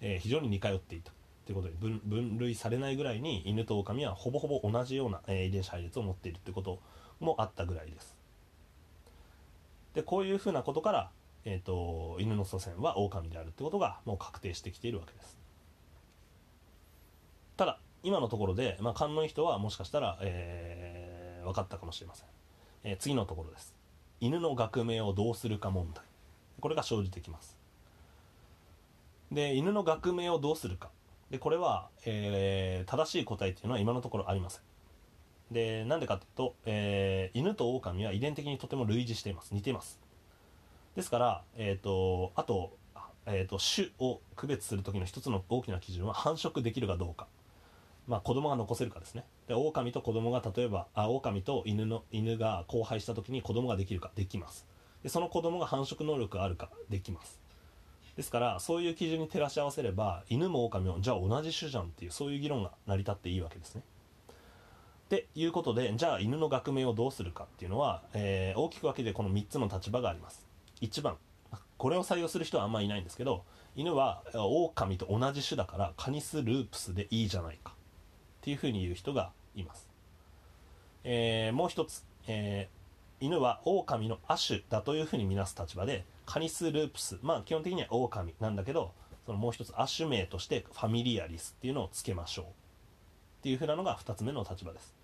えー、非常に似通っていた。ということで分類されないぐらいに犬と狼はほぼほぼ同じような、え遺伝子配列を持っているということもあったぐらいです。でこういうふうなことからえーと、犬の祖先は狼であるってことがもう確定してきているわけです。ただ今のところで、まあ、勘のいい人はもしかしたら、えー、分かったかもしれません、えー、次のところです。犬の学名をどうするか問題。これが生じてきます。で犬の学名をどうするか。でこれは、えー、正しい答えっていうのは今のところありません。でなんでかというと、えー、犬と狼は遺伝的にとても類似しています。似ています。ですから、えーと、あと,、えーと、種を区別する時の一つの大きな基準は繁殖できるかどうか、まあ、子供が残せるかですね。で狼と子供が例えばあ狼と犬の犬が交配した時に子供ができるかできます。でその子供が繁殖能力があるかできます。ですからそういう基準に照らし合わせれば犬も狼もじゃあ同じ種じゃんっていうそういう議論が成り立っていいわけですね。っていうことでじゃあ犬の学名をどうするかっていうのは、えー、大きく分けてこの3つの立場があります。1番。これを採用する人はあんまりいないんですけど犬は狼と同じ種だからカニスループスでいいじゃないか。っていうふうに言う人がいます、えー、もう一つ、えー、犬は狼の亜種だというふうに見なす立場でカニスループス。まあ基本的には狼なんだけどそのもう一つ亜種名としてファミリアリスっていうのをつけましょうっていうふうなのが2つ目の立場です。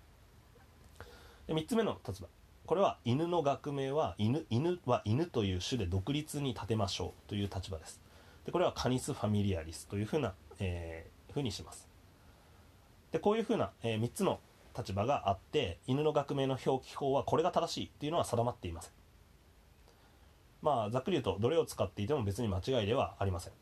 で3つ目の立場。これは犬の学名は犬犬は犬という種で独立に立てましょうという立場です。でこれはカニス・ファミリアリスというふうな、えー、ふうにします。でこういうふうな、えー、3つの立場があって犬の学名の表記法はこれが正しいっていうのは定まっていません。まあざっくり言うとどれを使っていても別に間違いではありません。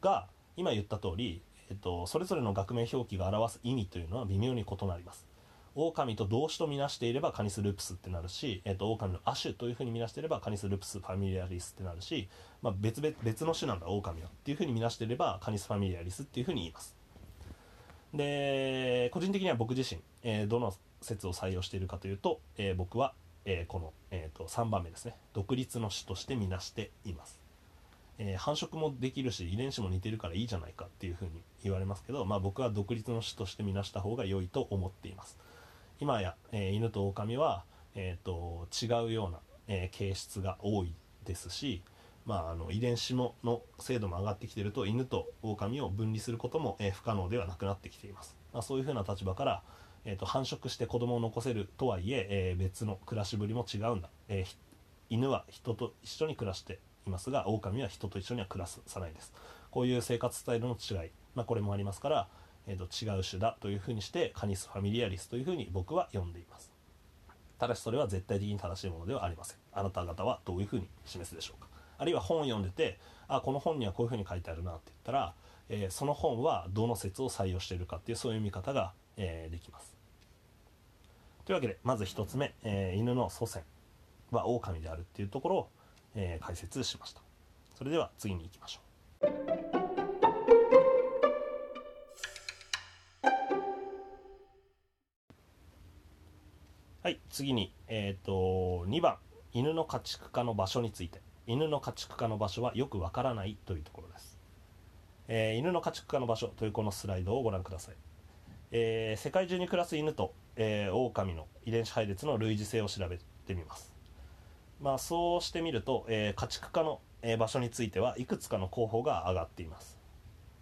が今言った通り、えっと、それぞれの学名表記が表す意味というのは微妙に異なります。狼と動詞とみなしていればカニスループスってなるし、えーと、狼の亜種というふうに見なしていればカニスループスファミリアリスってなるし、まあ、別々別の種なんだ狼はっていうふうに見なしていればカニスファミリアリスっていうふうに言います。で個人的には僕自身、えー、どの説を採用しているかというと、えー、僕は、え、この、えーと、3番目ですね。独立の種として見なしています。え、繁殖もできるし遺伝子も似てるからいいじゃないかっていうふうに言われますけど、まあ、僕は独立の種として見なした方が良いと思っています。今や、え、犬と狼は、えーと、違うような、え、形質が多いですし、まあ、あの遺伝子もの精度も上がってきてると犬と狼を分離することも、え、不可能ではなくなってきています、まあ、そういうふうな立場から、えー、と繁殖して子供を残せるとはいええー別の暮らしぶりも違うんだ、えー犬は人と一緒に暮らしていますが狼は人と一緒には暮らさないです。こういう生活スタイルの違い、まあ、これもありますから、えー、と違う種だというふうにしてカニス・ファミリアリスというふうに僕は呼んでいます。ただしそれは絶対的に正しいものではありません。あなた方はどういうふうに示すでしょうか。あるいは本を読んでてあこの本にはこういうふうに書いてあるなって言ったら、えーその本はどの説を採用しているかっていうそういう見方が、えーできます。というわけでまず1つ目、えー犬の祖先は狼であるっていうところを、えー解説しました。それでは次に行きましょう。はい次にえっ、と2番犬の家畜化の場所について。犬の家畜化の場所はよくわからないというところです、えー犬の家畜化の場所というこのスライドをご覧ください。えー世界中に暮らす犬と、えー、狼の遺伝子配列の類似性を調べてみます、まあ、そうしてみると、えー家畜化の、えー場所についてはいくつかの候補が上がっています。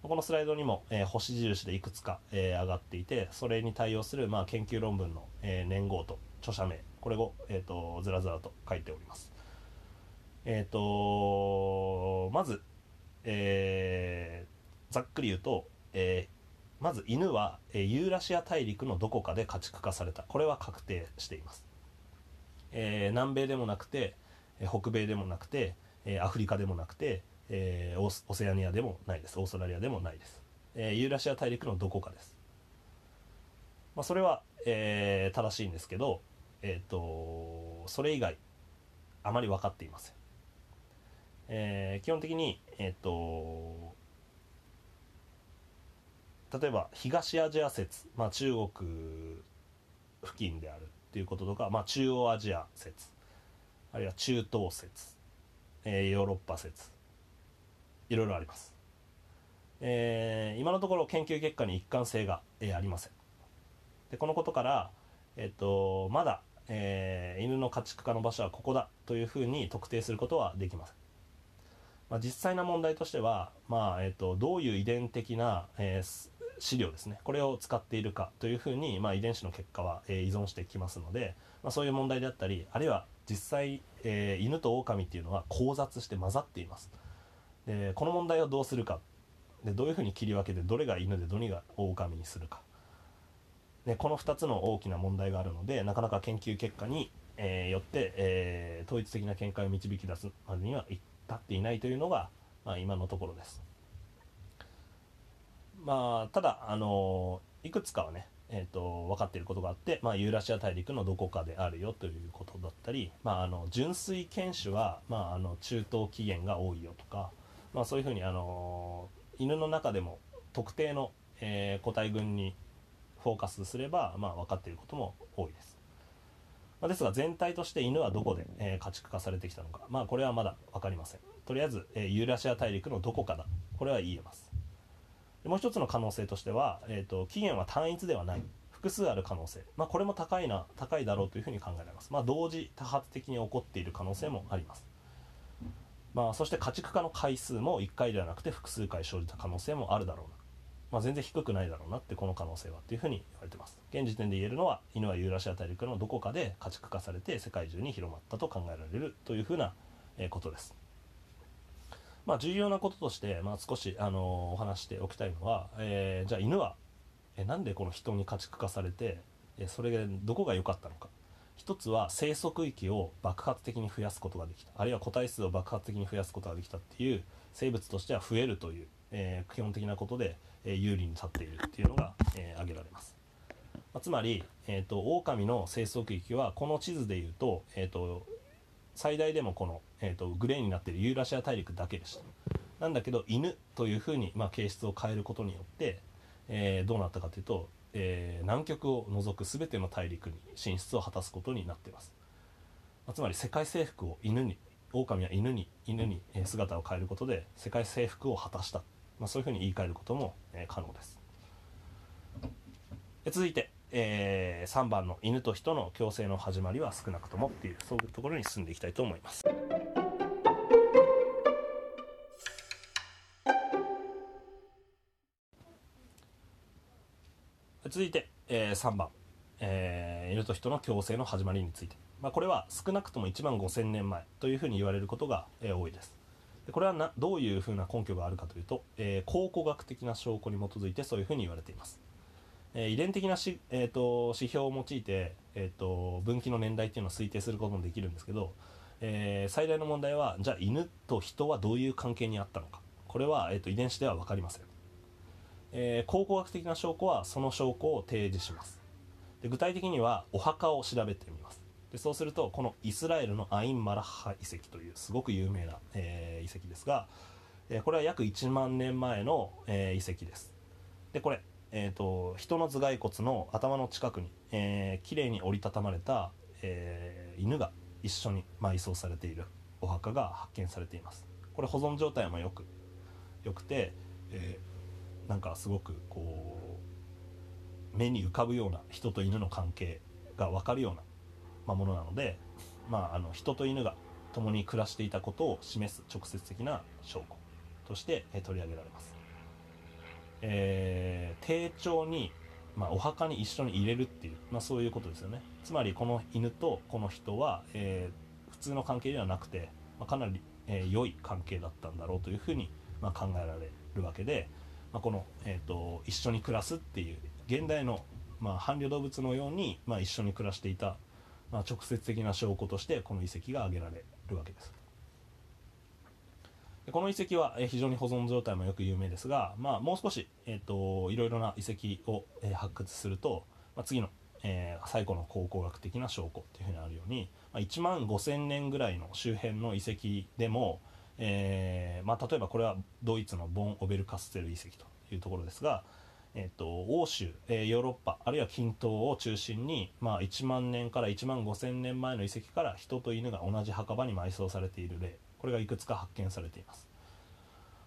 このスライドにも、えー星印でいくつか、えー上がっていてそれに対応する、まあ、研究論文の、えー年号と著者名これを、えー、とずらずらと書いております。えっ、とまず、えーざっくり言うと、えーまず犬は、ユーラシア大陸のどこかで家畜化された。これは確定しています、えー南米でもなくてえ北米でもなくて、えアフリカでもなくて、えーオオセアニアでもないです。オーストラリアでもないです、えーユーラシア大陸のどこかです、まあ、それは、えー正しいんですけど、えー、とそれ以外あまり分かっていません、えー基本的にえっ、と例えば東アジア説、まあ、中国付近であるっていうこととか、まあ、中央アジア説あるいは中東説、えーヨーロッパ説いろいろあります、えー今のところ研究結果に一貫性が、えーありません。でこのことから、えっとまだ、えー犬の家畜化の場所はここだというふうに特定することはできません。まあ、実際な問題としては、まあえっとどういう遺伝的な、えー資料ですね。これを使っているかというふうに、まあ、遺伝子の結果は、え依存してきますので、まあ、そういう問題であったりあるいは実際、えー犬と狼っていうのは交雑して混ざっています。でこの問題をどうするか。でどういうふうに切り分けてどれが犬でどれが狼にするか。でこの2つの大きな問題があるのでなかなか研究結果に、えーよって、えー統一的な見解を導き出すまでには至っていないというのが、まあ、今のところです。まあ、ただ、あのいくつかはね、えー、と分かっていることがあって、まあ、ユーラシア大陸のどこかであるよということだったり、まあ、あの純粋犬種は、まあ、あの中東起源が多いよとか、まあ、そういうふうに、あの犬の中でも特定の、えー個体群にフォーカスすれば、まあ、分かっていることも多いです。まあですが全体として犬はどこで、えー家畜化されてきたのか、まあ、これはまだ分かりません。とりあえず、えーユーラシア大陸のどこかだ。これは言えます。もう一つの可能性としては、えー、と起源は単一ではない。複数ある可能性、まあ、これも高いな高いだろうというふうに考えられます、まあ、同時多発的に起こっている可能性もあります。まあ、そして家畜化の回数も1回ではなくて複数回生じた可能性もあるだろうな、まあ、全然低くないだろうなってこの可能性はっていうふうに言われてます。現時点で言えるのは犬はユーラシア大陸のどこかで家畜化されて世界中に広まったと考えられるというふうなことです。まあ重要なこととして、まあ、少し、あのお話しておきたいのは、えーじゃあ犬は、えなんでこの人に家畜化されて、えそれがどこが良かったのか。一つは生息域を爆発的に増やすことができた。あるいは個体数を爆発的に増やすことができたっていう生物としては増えるという、えー基本的なことで、えー有利に立っているっていうのが、えー挙げられます、まあつまり、えー、と狼の生息域はこの地図でいうと,、えー、と最大でもこの、えー、とグレーになっているユーラシア大陸だけでした。なんだけど犬というふうに、まあ、形質を変えることによって、えーどうなったかというと、えー南極を除く全ての大陸に進出を果たすことになっています、まあつまり世界征服を犬に狼は犬に犬に姿を変えることで世界征服を果たした、まあ、そういうふうに言い換えることも、えー可能です。え続いて、え3番の犬と人の共生の始まりは少なくともっていうそういうところに進んでいきたいと思います。続いて、えー3番。えー、犬と人の共生の始まりについて、まあ、これは少なくとも1万5,000年前というふうに言われることが、えー、多いです。でこれはなどういうふうな根拠があるかというと、えー、考古学的な証拠に基づいてそういうふうに言われています。えー、遺伝的なし、えーと、指標を用いて、えーと、分岐の年代っていうのを推定することもできるんですけど、えー、最大の問題はじゃあ犬と人はどういう関係にあったのか。これは、えーと、遺伝子では分かりません、え考古学的な証拠はその証拠を提示します。で具体的にはお墓を調べてみます。でそうするとこのイスラエルのアイン・マラッハ遺跡というすごく有名な、え遺跡ですが、えこれは約1万年前の、え遺跡です。でこれえーと、人の頭蓋骨の頭の近くに、えー、きれいに折りたたまれた、えー、犬が一緒に埋葬されているお墓が発見されています。これ保存状態もよくよくて、えー、なんかすごくこう目に浮かぶような人と犬の関係が分かるような、ま、ものなので、まあ、あの人と犬が共に暮らしていたことを示す直接的な証拠として、え取り上げられます。えー、丁重に、まあ、お墓に一緒に入れるっていう、まあ、そういうことですよね。つまりこの犬とこの人は、えー、普通の関係ではなくて、まあ、かなり、えー、良い関係だったんだろうというふうに、まあ、考えられるわけで、まあ、この、えーと、一緒に暮らすっていう現代の、まあ、伴侶動物のように、まあ、一緒に暮らしていた、まあ、直接的な証拠としてこの遺跡が挙げられるわけです。この遺跡は非常に保存状態もよく有名ですが、まあ、もう少し、えーと、いろいろな遺跡を、え発掘すると、まあ、次の、えー、最古の考古学的な証拠っていうふうにあるように、まあ、1万5,000年ぐらいの周辺の遺跡でも、えーまあ、例えばこれはドイツのボン・オベルカステル遺跡というところですが、えーと、欧州、えー、ヨーロッパあるいは近東を中心に、まあ、1万年から1万5,000年前の遺跡から人と犬が同じ墓場に埋葬されている例これがいくつか発見されています。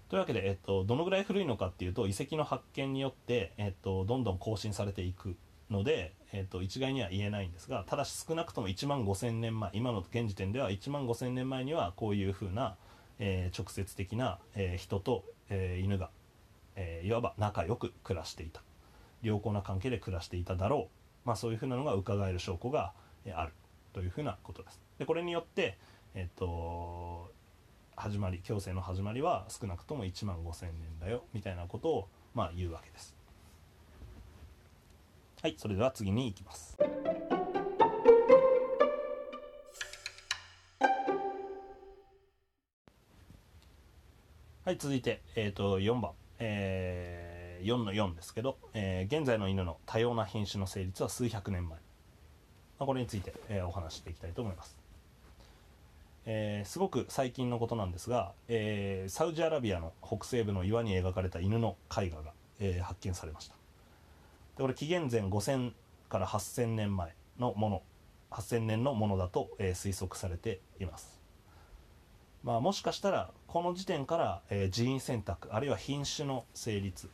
というわけで、えっと、どのぐらい古いのかっていうと遺跡の発見によって、えっと、どんどん更新されていくので、えっと、一概には言えないんですがただし少なくとも1万5,000年前今の現時点では1万5,000年前にはこういうふうな、えー、直接的な、えー、人と、えー、犬が、えいわば仲良く暮らしていた。良好な関係で暮らしていただろう、まあ、そういうふうなのが伺える証拠が、えあるというふうなことです。でこれによって、えっと始まり強制の始まりは少なくとも1万5,000年だよみたいなことをまあ言うわけです。はいそれでは次に行きます。はい続いて、えーと、4番、えー、4の4ですけど、えー、現在の犬の多様な品種の成立は数百年前、まあ、これについて、えー、お話していきたいと思います。えー、すごく最近のことなんですが、えー、サウジアラビアの北西部の岩に描かれた犬の絵画が、えー、発見されました。でこれ紀元前5000から8000年前のもの8000年のものだと、え推測されています。まあ、もしかしたらこの時点から、え人員選択あるいは品種の成立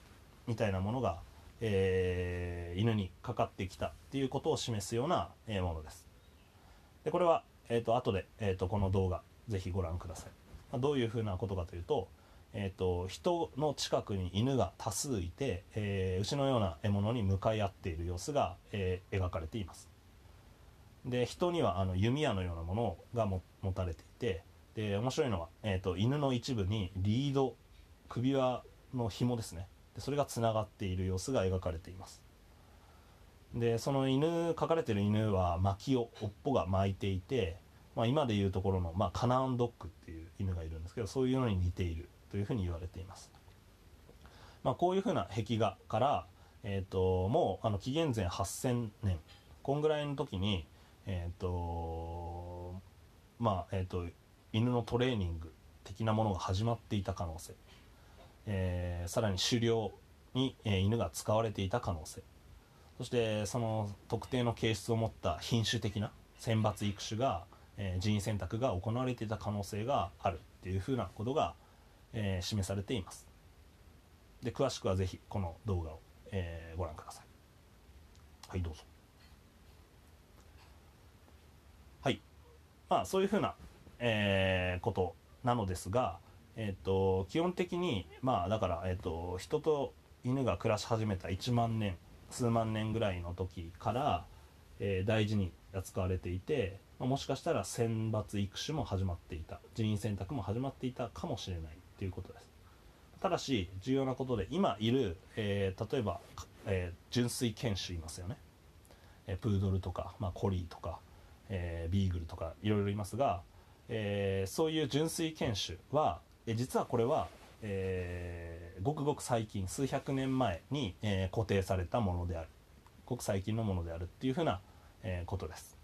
みたいなものが、え犬にかかってきたっていうことを示すような、えものです。でこれはえーと後で、えー、とこの動画ぜひご覧ください、まあ、どういうふうなことかというと,、えーと、人の近くに犬が多数いて、えー、牛のような獲物に向かい合っている様子が、えー、描かれています。で人にはあの弓矢のようなものがも持たれていてで面白いのは、えーと、犬の一部にリード首輪の紐ですね。でそれがつながっている様子が描かれています。でその犬描かれてる犬は薪を尾っぽが巻いていて、まあ、今でいうところの、まあ、カナンドッグっていう犬がいるんですけどそういうのに似ているというふうに言われています、まあ、こういうふうな壁画から、えーと、もうあの紀元前8000年こんぐらいの時にえっ、ー、とまあえっ、と犬のトレーニング的なものが始まっていた可能性、えー、さらに狩猟に、えー、犬が使われていた可能性。そしてその特定の形質を持った品種的な選抜育種が、えー、人為選択が行われていた可能性があるっていうふうなことが、えー、示されています。で詳しくはぜひこの動画を、えー、ご覧ください。はいどうぞ。はい。まあそういうふうな、えー、ことなのですがえ、ー、と基本的にまあだから、えーと、と人と犬が暮らし始めた1万年数万年ぐらいの時から、えー大事に扱われていて、まあもしかしたら選抜育種も始まっていた人員選択も始まっていたかもしれないということです。ただし重要なことで今いる、えー例えば、えー純粋犬種いますよね、えープードルとか、まあ、コリーとか、えービーグルとかいろいろいますが、えーそういう純粋犬種は、えー実はこれは、えーごくごく最近数百年前に、えー固定されたものである。ごく最近のものであるっていうふうな、えーことです。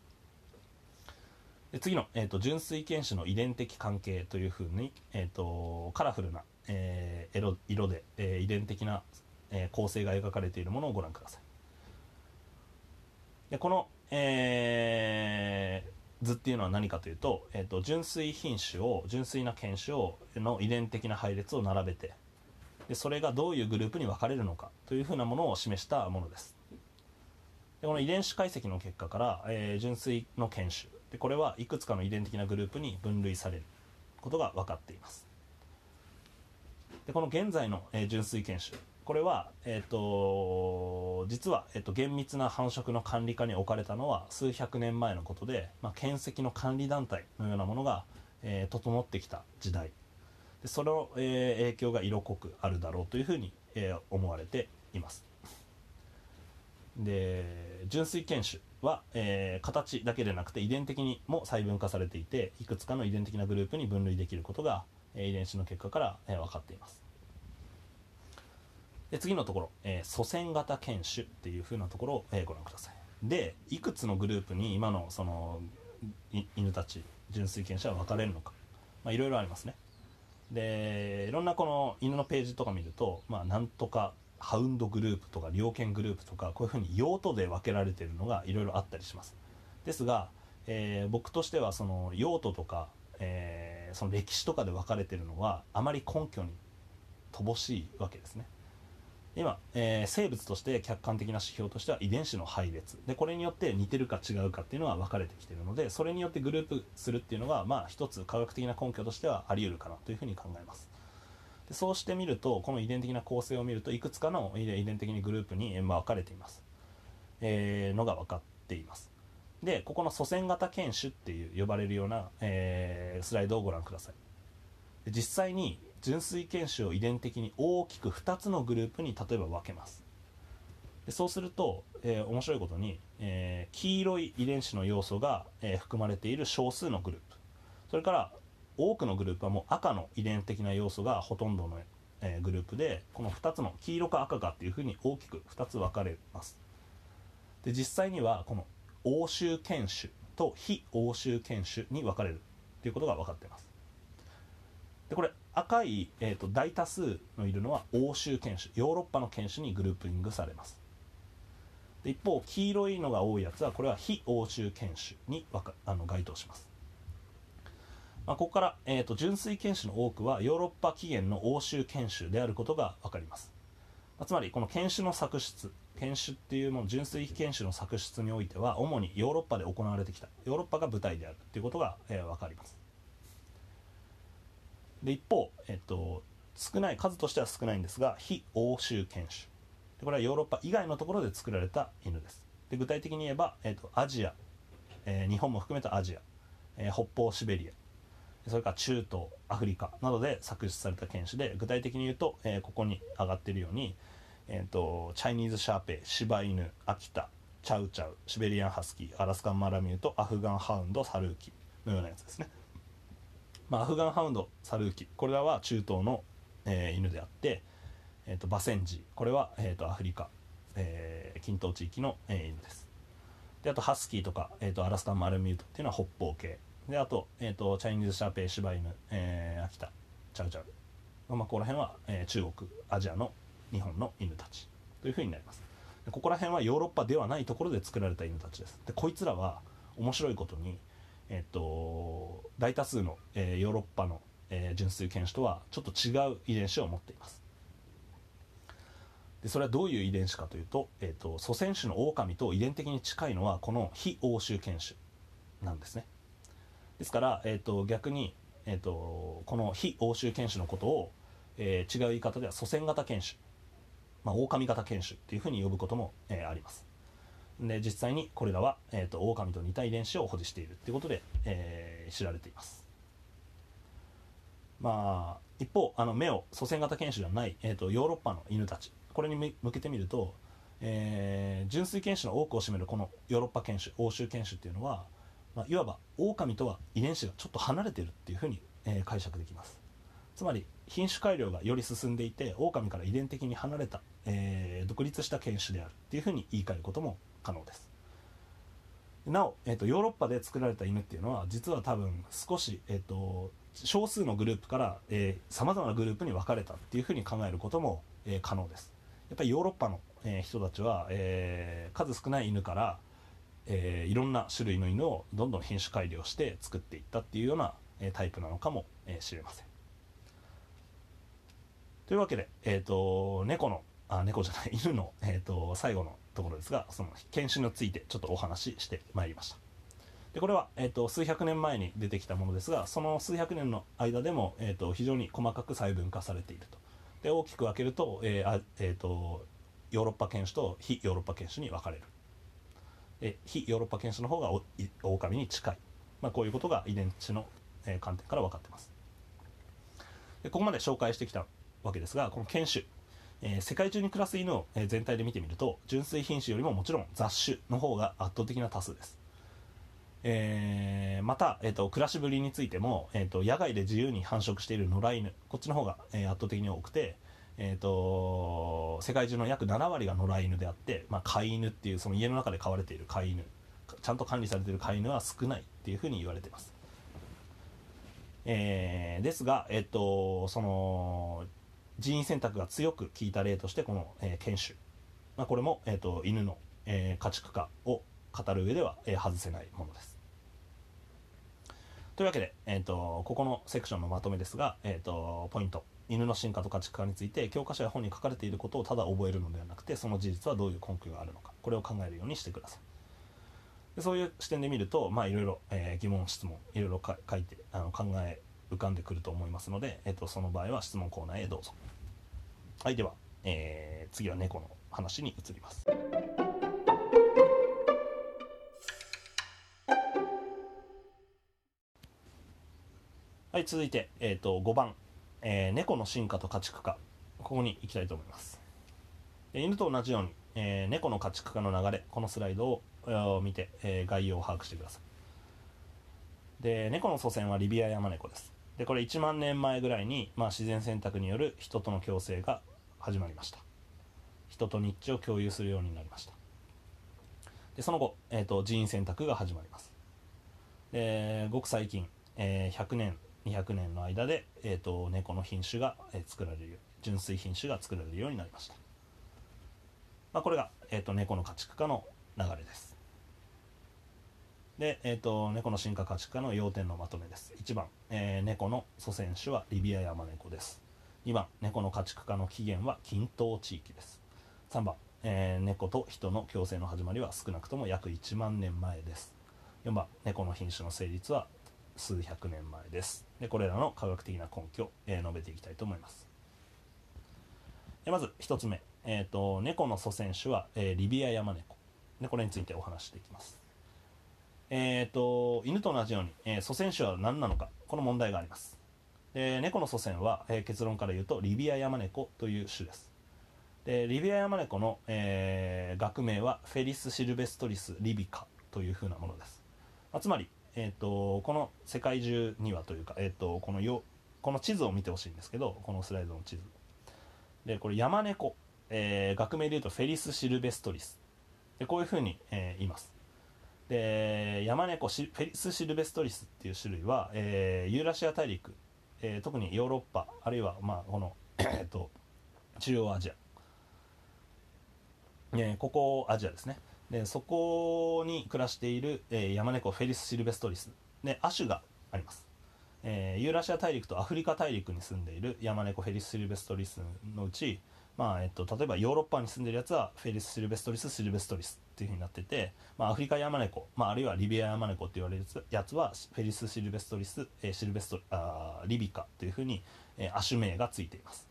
で次の、えーと純粋犬種の遺伝的関係というふうに、えー、とカラフルな、えー色色で、えー遺伝的な、えー構成が描かれているものをご覧ください。でこの、えー図っていうのは何かというと,、えー、と純粋品種を純粋な犬種をの遺伝的な配列を並べてでそれがどういうグループに分かれるのかというふうなものを示したものです。でこの遺伝子解析の結果から、えー純粋の犬種。でこれはいくつかの遺伝的なグループに分類されることが分かっています。でこの現在の、えー純粋犬種。これは、えー、と実は、えー、と厳密な繁殖の管理下に置かれたのは数百年前のことで、まあ、犬跡の管理団体のようなものが、えー整ってきた時代。でその、えー影響が色濃くあるだろうというふうに、えー思われています。で純粋犬種は、えー形だけでなくて遺伝的にも細分化されていていくつかの遺伝的なグループに分類できることが、えー遺伝子の結果から、えー分かっています。で次のところ、えー祖先型犬種っていう風なところを、えーご覧ください。でいくつのグループに今のその犬たち純粋犬種は分かれるのか。まあいろいろありますね。でいろんなこの犬のページとか見ると、まあ、なんとかハウンドグループとか猟犬グループとかこういうふうに用途で分けられてるのがいろいろあったりします。ですが、えー僕としてはその用途とか、えーその歴史とかで分かれてるのはあまり根拠に乏しいわけですね。今、えー生物として客観的な指標としては遺伝子の配列。でこれによって似てるか違うかっていうのは分かれてきてるのでそれによってグループするっていうのがまあ一つ科学的な根拠としてはあり得るかなというふうに考えます。でそうしてみるとこの遺伝的な構成を見るといくつかの遺伝的にグループに分かれています、えーのが分かっています。でここの祖先型犬種っていう呼ばれるような、えースライドをご覧ください。実際に純粋犬種を遺伝的に大きく2つのグループに例えば分けます。でそうすると、えー面白いことに、えー黄色い遺伝子の要素が、えー含まれている少数のグループ。それから多くのグループはもう赤の遺伝的な要素がほとんどの、えーグループでこの2つの黄色か赤かっていうふうに大きく2つ分かれます。で実際にはこの欧州犬種と非欧州犬種に分かれるということが分かっています。でこれ赤い、えー、と大多数のいるのは欧州犬種ヨーロッパの犬種にグループリングされます。で一方黄色いのが多いやつはこれは非欧州犬種にかあの該当します、まあ、ここから、えー、と純粋犬種の多くはヨーロッパ起源の欧州犬種であることが分かります、まあつまりこの犬種の作出犬種っていうもの純粋犬種の作出においては主にヨーロッパで行われてきたヨーロッパが舞台であるということが、えー分かります。で一方、えっと、少ない数としては少ないんですが非欧州犬種。でこれはヨーロッパ以外のところで作られた犬です。で具体的に言えば、えっと、アジア、えー日本も含めたアジア、えー北方シベリアそれから中東アフリカなどで作出された犬種で具体的に言うと、えーここに上がっているように、えー、とチャイニーズシャーペイ柴犬秋田チャウチャウシベリアンハスキーアラスカンマラミュートアフガンハウンドサルーキのようなやつですね。まあ、アフガンハウンドサルーキ。これらは中東の、えー犬であって、えー、とバセンジ。これは、えー、とアフリカ、えー近東地域の、えー犬です。であとハスキーとか、えー、とアラスカンマルミュートっていうのは北方系。であと,、えー、とチャイニーズシャーペイ柴犬、えー秋田。チャウチャウ、まあ、ここら辺は、えー中国アジアの日本の犬たち。というふうになります。ここら辺はヨーロッパではないところで作られた犬たちです。でこいつらは面白いことにえっと、大多数の、えーヨーロッパの、えー純粋犬種とはちょっと違う遺伝子を持っています。でそれはどういう遺伝子かというと,、えー、と祖先種のオオカミと遺伝的に近いのはこの非欧州犬種なんですね。ですから、えー、と逆に、えー、とこの非欧州犬種のことを、えー違う言い方では祖先型犬種、まあ、狼型犬種っていうふうに呼ぶことも、えーあります。で実際にこれらは、えーと、狼と似た遺伝子を保持しているっていうことで、えー、知られています。まあ一方あの目を祖先型犬種ではない、えーと、ヨーロッパの犬たちこれに向けてみると、えー、純粋犬種の多くを占めるこのヨーロッパ犬種欧州犬種っていうのは、まあ、いわば狼とは遺伝子がちょっと離れてるっていうふうに、えー、解釈できます。つまり品種改良がより進んでいて狼から遺伝的に離れた、えー、独立した犬種であるっていうふうに言い換えることも可能です。なお、えーと、ヨーロッパで作られた犬っていうのは実は多分少し、えーと、少数のグループからさまざまなグループに分かれたっていうふうに考えることも、えー、可能です。やっぱりヨーロッパの、えー、人たちは、えー、数少ない犬から、えいろんな種類の犬をどんどん品種改良して作っていったっていうような、えタイプなのかもしれません。というわけで、えーと、猫のあ猫じゃない 犬の、えーと最後のところですがその犬種についてちょっとお話ししてまいりました。でこれは、えーと、数百年前に出てきたものですがその数百年の間でも、えーと、非常に細かく細分化されていると。で大きく分けると,、えーあえーと、ヨーロッパ犬種と非ヨーロッパ犬種に分かれる。え非ヨーロッパ犬種の方がオオオカミに近い、まあ、こういうことが遺伝子の、えー、観点から分かってます。でここまで紹介してきたわけですがこの犬種。えー、世界中に暮らす犬を、え、全体で見てみると純粋品種よりももちろん雑種の方が圧倒的な多数です、えー、また、えーと、暮らしぶりについても、えーと、野外で自由に繁殖している野良犬こっちの方が、え圧倒的に多くて、えーと、世界中の約7割が野良犬であって、まあ、飼い犬っていうその家の中で飼われている飼い犬ちゃんと管理されている飼い犬は少ないっていうふうに言われています、えー、ですが、えっ、とその人員選択が強く効いた例としてこの、えー、犬種、まあ、これも、えーと、犬の、えー、家畜化を語る上では、えー、外せないものです。というわけで、えーと、ここのセクションのまとめですが、えーと、ポイント犬の進化と家畜化について教科書や本に書かれていることをただ覚えるのではなくてその事実はどういう根拠があるのかこれを考えるようにしてください。でそういう視点で見ると、まあ、いろいろ、えー、疑問質問いろいろ書いてあの考え浮かんでくると思いますので、えーと、その場合は質問コーナーへどうぞ。はいでは、えー、次は猫の話に移ります。はい続いて、えーと、5番、えー、猫の進化と家畜化。ここに行きたいと思います。犬と同じように、えー、猫の家畜化の流れこのスライドを見て、えー、概要を把握してください。で猫の祖先はリビアヤマネコです。でこれ1万年前ぐらいに、まあ、自然選択による人との共生が始まりました。人と日地を共有するようになりました。でその後、えーと、人員選択が始まります。でごく最近、えー、100年200年の間で、えーと、猫の品種が、えー、作られる純粋品種が作られるようになりました、まあ、これが、えーと、猫の家畜化の流れです。で、えーと、猫の進化家畜化の要点のまとめです。1番、えー、猫の祖先種はリビアヤマネコです。2番猫の家畜化の起源は均等地域です。3番、えー、猫と人の共生の始まりは少なくとも約1万年前です。4番猫の品種の成立は数百年前です。でこれらの科学的な根拠、えー、述べていきたいと思います。まず1つ目、えーと、猫の祖先種は、え、リビアヤマネコでこれについてお話していきます。えーと、犬と同じように、えー、祖先種は何なのかこの問題があります。で猫の祖先は、えー、結論から言うとリビアヤマネコという種です。でリビアヤマネコの、えー、学名はフェリス・シルベストリス・リビカというふうなものです、まあ、つまり、えーと、この世界中にはというか、えーと、このよこの地図を見てほしいんですけどこのスライドの地図。でこれヤマネコ、え、学名でいうとフェリス・シルベストリス。でこういうふうに、えー、言います。でヤマネコフェリス・シルベストリスっていう種類は、えー、ユーラシア大陸えー、特にヨーロッパあるいはまあこのえっと中央アジア、えー、ここアジアですね。でそこに暮らしている、えー、ヤマネコフェリス・シルベストリス。で亜種があります、えー、ユーラシア大陸とアフリカ大陸に住んでいるヤマネコフェリス・シルベストリスのうちまあえっと、例えばヨーロッパに住んでるやつはフェリス・シルベストリス・シルベストリス。っていうふうになってて、まあ、アフリカヤマネコ、まあ、あるいはリビアヤマネコって言われるやつはフェリス・シルベストリス、え、シルベストあリビカというふうに、えー、亜種名がついています。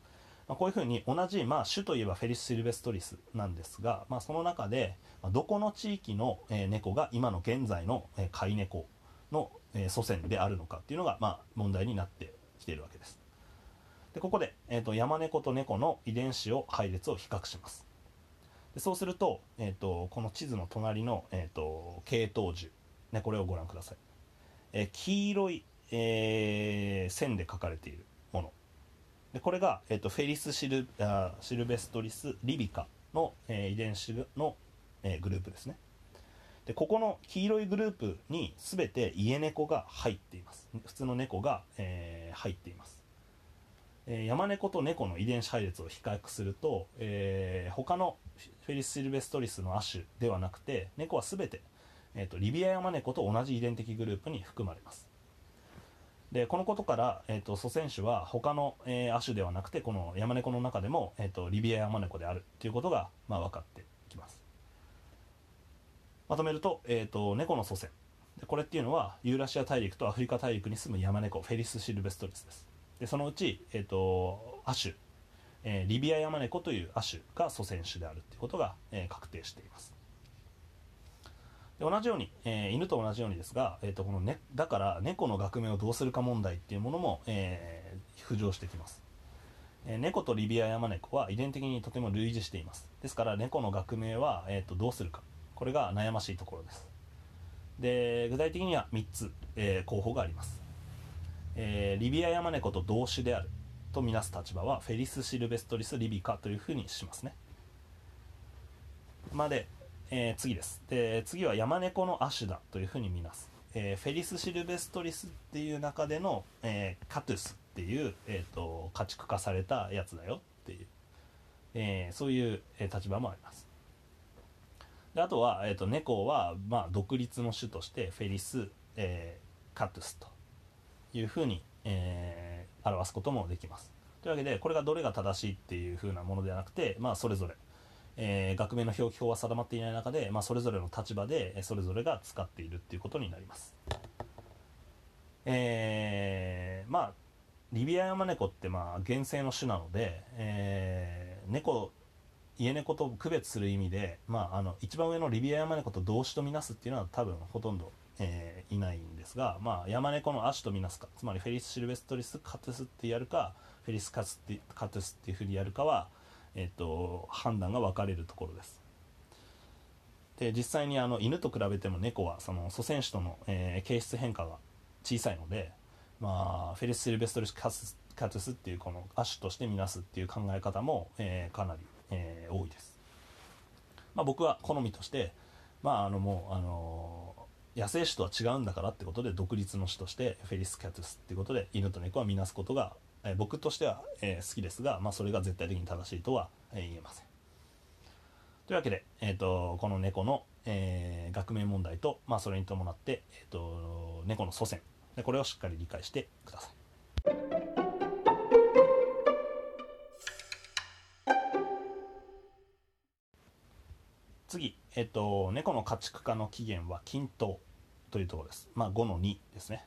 まあ、こういうふうに同じ、まあ、種といえばフェリス・シルベストリスなんですが、まあ、その中で、ま、どこの地域の、え、猫が今の現在の、え、飼い猫の、え、祖先であるのかっていうのが、まあ、問題になってきているわけです。でここで、えーと、山猫と猫の遺伝子を配列を比較します。でそうすると,、えーと、この地図の隣の、えーと、系統樹、ね、これをご覧ください、えー、黄色い、えー、線で書かれているもの。でこれが、えーと、フェリスシルあシルベストリス・リビカの、えー、遺伝子の、えー、グループですね。でここの黄色いグループに全て家猫が入っています。普通の猫が、えー、入っています、え、山猫と猫の遺伝子配列を比較すると、えー、他のフェリス・シルベストリスの亜種ではなくて猫は全て、えーと、リビアヤマネコと同じ遺伝的グループに含まれます。でこのことから、えーと、祖先種は他の、えー、亜種ではなくてこのヤマネコの中でも、えーと、リビアヤマネコであるということが、まあ、分かってきます。まとめると,、えーと、猫の祖先。これっていうのはユーラシア大陸とアフリカ大陸に住むヤマネコフェリス・シルベストリスです。でそのうち、えー、と亜種、えー、リビアヤマネコという亜種が祖先種であるということが、えー、確定しています。で同じように、えー、犬と同じようにですが、えーとこのね、だから猫の学名をどうするか問題っていうものも、えー、浮上してきます、え、猫とリビアヤマネコは遺伝的にとても類似しています。ですから猫の学名は、えーと、どうするか。これが悩ましいところです。で具体的には3つ、えー、候補があります、えー、リビアヤマネコと同種であるとみなす立場はフェリス・シルベストリス・リビカというふうにしますね。までえー、次です。で次は山猫の亜種だというふうに見ます、えー、フェリス・シルベストリスっていう中での、えー、カトゥスっていう、えーと、家畜化されたやつだよっていう、えそういう、え立場もあります。であとは、えーと、猫は、まあ、独立の種としてフェリス、えカトゥスと。いうふうに、え表すこともできますというわけでこれがどれが正しいっていうふうなものではなくて、まあ、それぞれえー、学名の表記法は定まっていない中で、まあ、それぞれの立場でそれぞれが使っているっていうことになります。えー、まあリビアヤマネコってまあ原生の種なので、えー、猫家猫と区別する意味で、まあ、あの一番上のリビアヤマネコと同種とみなすっていうのは多分ほとんど、えー、いないんですが、まあ、ヤマネコの亜種とみなすかつまりフェリス・シルベストリス・カトゥスってやるかフェリスカツってカトゥスっていうふうにやるかは、えっと、判断が分かれるところです。で実際にあの犬と比べても猫はその祖先種との、えー、形質変化が小さいので、まあ、フェリス・シルベストリス・カスカトゥスっていうこの亜種として見なすっていう考え方も、えー、かなり、えー、多いです。まあ、僕は好みとして、まあ、あのもうあの野生種とは違うんだからってことで独立の種としてフェリス・キャトゥスってことで犬と猫は見なすことがえ僕としては、え好きですが、まあ、それが絶対的に正しいとは、え言えません。というわけで、えーと、この猫の、えー、学名問題と、まあ、それに伴って、えーと、猫の祖先でこれをしっかり理解してください。次、えっ、と、猫の家畜化の起源は均等というところです。まあ、5の2ですね。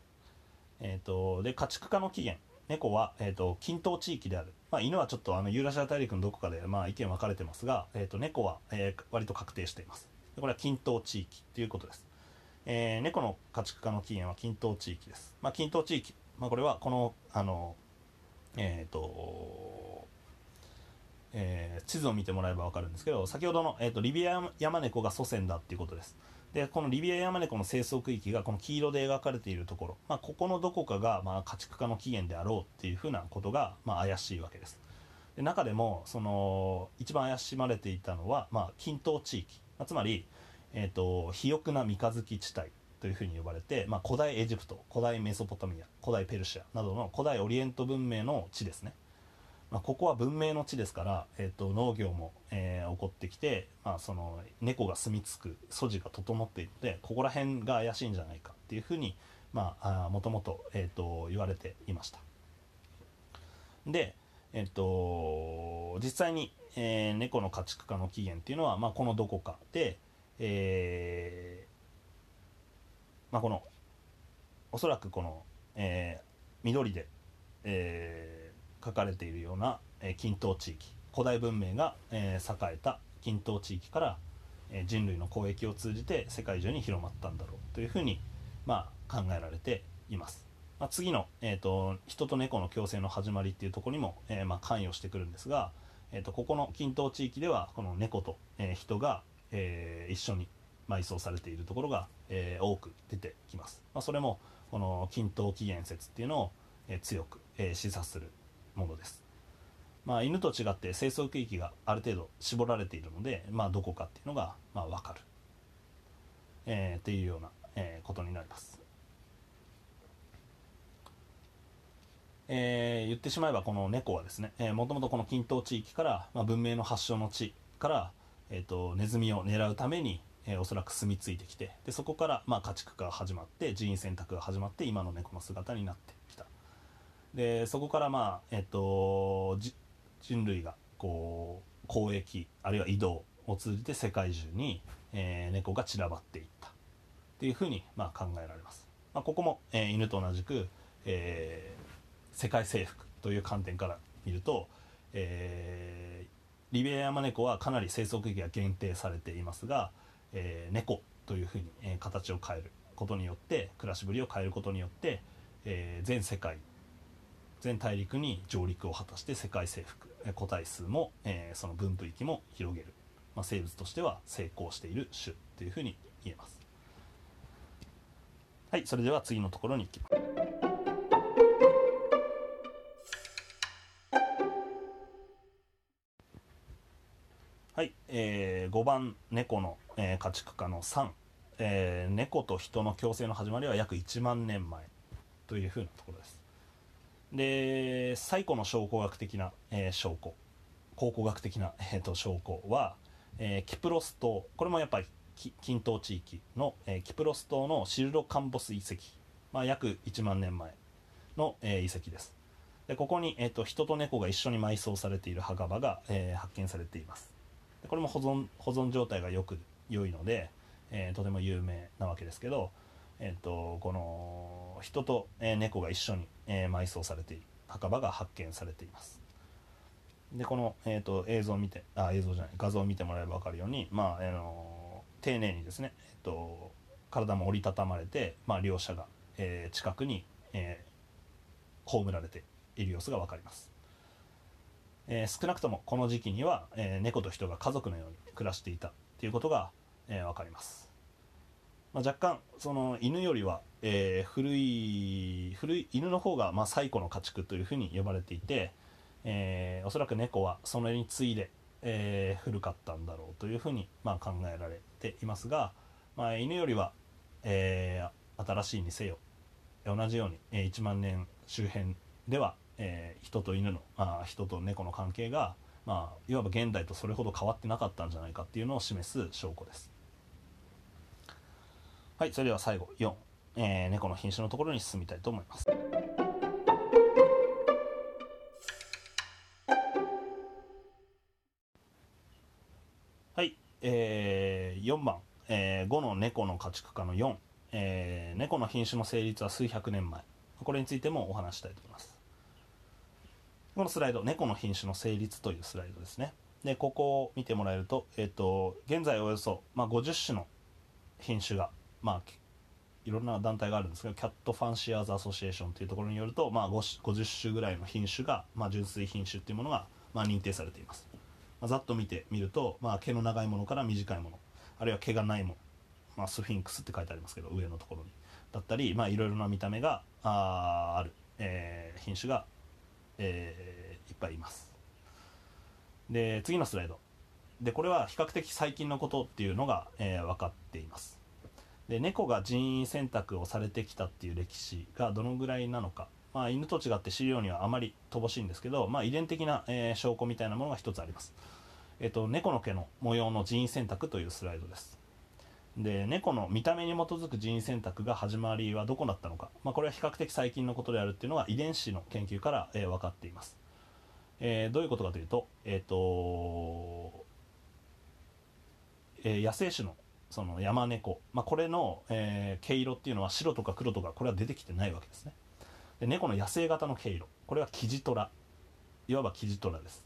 えっ、と、で、家畜化の起源。猫は、えーと、均等地域である、まあ、犬はちょっとあのユーラシア大陸のどこかで、まあ、意見分かれてますが、えーと、猫は、えー、割と確定していますこれは均等地域ということです、えー、猫の家畜化の起源は均等地域です、まあ、均等地域、まあ、これはこのあのえっ、ー、とえー、地図を見てもらえば分かるんですけど先ほどの、えーとリビアヤマネコが祖先だっていうことです。でこのリビアヤマネコの生息域がこの黄色で描かれているところ、まあ、ここのどこかがまあ家畜化の起源であろうっていうふうなことがまあ怪しいわけです。で中でもその一番怪しまれていたのはまあ均等地域、まあ、つまり、えーと、肥沃な三日月地帯というふうに呼ばれて、まあ、古代エジプト古代メソポタミア古代ペルシアなどの古代オリエント文明の地ですね。まあ、ここは文明の地ですから、えーと、農業も、えー、起こってきて、まあ、その猫が住み着く素地が整っているのでここら辺が怪しいんじゃないかっていうふうにまあもともと,、えーと、言われていました。で、えーと、実際に、えー、猫の家畜化の起源っていうのは、まあ、このどこかで、えーまあ、このおそらくこの、えー、緑で、えー書かれているような、えー、近東地域古代文明が、え、栄えた近東地域から、え、人類の交易を通じて世界中に広まったんだろうというふうに、まあ、考えられています。まあ、次の、えーと、人と猫の共生の始まりっていうとこにも、えー、まあ、関与してくるんですが、えーと、ここの近東地域ではこの猫と、えー、人が、えー、一緒に埋葬されているところが、え、多く出てきます、まあ、それもこの均等起源説っていうのを、え、強く、え、示唆するものです。まあ犬と違って生息域がある程度絞られているので、まあ、どこかっていうのが、まあ、分かる、えー、っていうような、えー、ことになります。えー、言ってしまえばこの猫はですねもともとこの近東地域から、まあ、文明の発祥の地から、えーとネズミを狙うためにえー、おそらく住み着いてきてでそこから、まあ、家畜化が始まって人員選択が始まって今の猫の姿になって。でそこからまあえっ、と人類がこう交易あるいは移動を通じて世界中に、えー、猫が散らばっていった。っていうふうに、まあ、考えられます、まあ、ここも、えー、犬と同じく、えー、世界征服という観点から見ると、えー、リベアヤマネコはかなり生息域が限定されていますが、えー、猫というふうに、えー、形を変えることによって暮らしぶりを変えることによって、えー、全世界全大陸に上陸を果たして世界征服個体数も、えー、その分布域も広げる、まあ、生物としては成功している種というふうに言えます。はいそれでは次のところに行きます。はい、えー、5番猫の、えー、家畜化の3、えー、猫と人の共生の始まりは約1万年前というふうなところです。で最古の証拠学的な、えー、証拠。考古学的な、えーと、証拠は、えー、キプロス島。これもやっぱり近東地域の、えー、キプロス島のシルロカンボス遺跡、まあ、約1万年前の、えー、遺跡です。でここに、えーと、人と猫が一緒に埋葬されている墓場が、えー、発見されています。これも保存保存状態がよく良いので、えー、とても有名なわけですけど、えーと、この人と、えー、猫が一緒に、えー、埋葬されている。墓場が発見されています。でこの、えーと、映像を見てあ映像じゃない画像を見てもらえば分かるように、まああの丁寧にですね、えーと、体も折りたたまれて、まあ、両者が、えー、近くに、えー、葬られている様子が分かります。えー、少なくともこの時期には、えー、猫と人が家族のように暮らしていたということが、えー、分かります、まあ、若干その犬よりは、えー、古い古い犬の方が、まあ、最古の家畜というふうに呼ばれていて、えー、おそらく猫はそのに次いで、えー、古かったんだろうというふうに、まあ、考えられていますが、まあ、犬よりは、えー、新しいにせよ同じように、えー、1万年周辺ではえー、人と犬のあ人と猫の関係が、まあ、いわば現代とそれほど変わってなかったんじゃないかっていうのを示す証拠です。はいそれでは最後4、えー、猫の品種のところに進みたいと思います。はい、えー、4番、えー、5の猫の家畜化の4、えー、猫の品種の成立は数百年前。これについてもお話したいと思います。このスライド、猫の品種の成立というスライドですね。で、ここを見てもらえると、えっ、と、現在およそ、まあ、50種の品種が、まあ、いろんな団体があるんですけど、キャットファンシアーズアソシエーションというところによると、まあ、50種ぐらいの品種が、まあ、純粋品種っていうものが、まあ、認定されています。まあ、ざっと見てみると、まあ、毛の長いものから短いもの、あるいは毛がないもの、まあ、スフィンクスって書いてありますけど、上のところに。だったり、まあ、いろいろな見た目があある、えー、品種がえー、いっぱいいますで次のスライドでこれは比較的最近のことっていうのが、えー、分かっていますで猫が人為選択をされてきたっていう歴史がどのぐらいなのか、まあ、犬と違って資料にはあまり乏しいんですけど、まあ、遺伝的な、えー、証拠みたいなものが一つあります、えっ、と、猫の毛の模様の人為選択というスライドです。で猫の見た目に基づく人為選択が始まりはどこだったのか、まあ、これは比較的最近のことであるっていうのが遺伝子の研究から、えー、分かっています、えー、どういうことかというと,、えーとえー、野生種のその山猫、まあ、これの、えー、毛色っていうのは白とか黒とかこれは出てきてないわけですね。で猫の野生型の毛色。これはキジトラ。いわばキジトラです。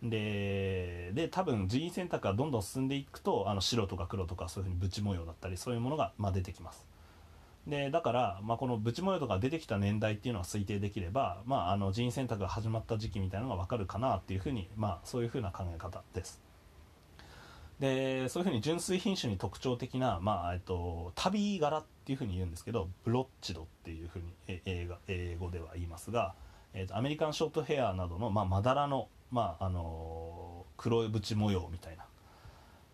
でで多分人員選択がどんどん進んでいくとあの白とか黒とかそういうふうにブチ模様だったりそういうものが、まあ、出てきます。でだから、まあ、このブチ模様とか出てきた年代っていうのは推定できれば、まあ、あの人員選択が始まった時期みたいなのが分かるかなっていうふうに、まあ、そういうふうな考え方です。でそういうふうに純粋品種に特徴的な、まあえっと、旅柄っていうふうに言うんですけどブロッチドっていうふうに英語英語では言いますが、えっと、アメリカンショートヘアなどの、まあ、まだらの、まあ、あの黒い縁模様みたいな、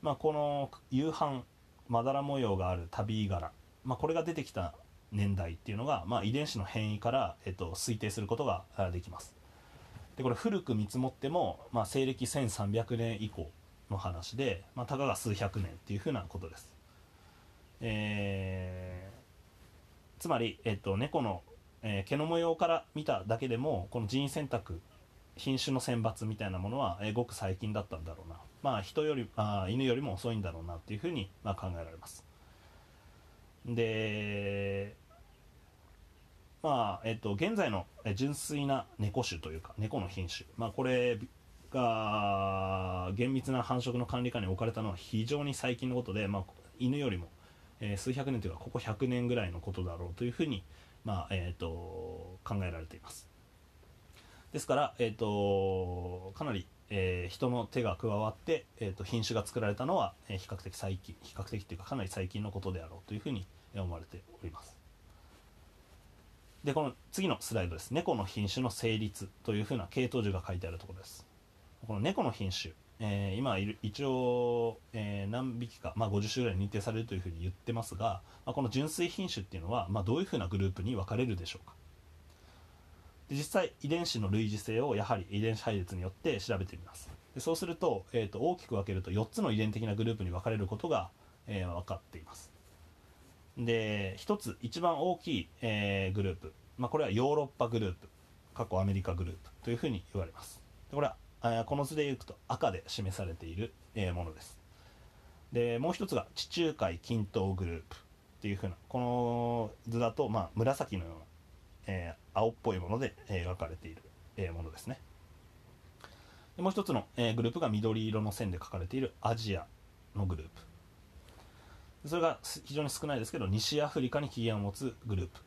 まあ、この夕飯まだら模様がある旅柄、まあ、これが出てきた年代っていうのが、まあ、遺伝子の変異から、えっと、推定することができます。でこれ古く見積もっても、まあ、西暦1300年以降の話で、まあ、たかが数百年っていうふうなことです。えー、つまり、えっと、猫の、えー、毛の模様から見ただけでもこの人為選択品種の選抜みたいなものは、えー、ごく最近だったんだろうな、まあ、人よりあ犬よりも遅いんだろうなっていうふうに、まあ、考えられます。でまあえっと、現在の純粋な猫種というか猫の品種、まあ、これが厳密な繁殖の管理下に置かれたのは非常に最近のことで、まあ、犬よりも、えー、数百年というかここ100年ぐらいのことだろうというふうに、まあえーと、考えられています。ですから、えーと、かなり、えー、人の手が加わって、えーと、品種が作られたのは、えー、比較的最近比較的というかかなり最近のことであろうというふうに思われております。でこの次のスライドです。猫の品種の成立というふうな系統樹が書いてあるところです。この猫の品種、えー、今いる一応、えー、何匹か、まあ、50種ぐらい認定されるというふうに言ってますが、まあ、この純粋品種っていうのは、まあ、どういうふうなグループに分かれるでしょうか。で実際遺伝子の類似性をやはり遺伝子配列によって調べてみます。でそうすると,、えーと、大きく分けると4つの遺伝的なグループに分かれることが、えー、分かっています。で1つ一番大きい、えー、グループ、まあ、これはヨーロッパグループ過去アメリカグループというふうに言われます。これはこの図でいくと赤で示されている、えものです。でもう一つが地中海均等グループっていうふうなこの図だと、まあ、紫のような、えー、青っぽいもので描かれている、えものですね。でもう一つの、えグループが緑色の線で書かれているアジアのグループ。それが非常に少ないですけど西アフリカに起源を持つグループ。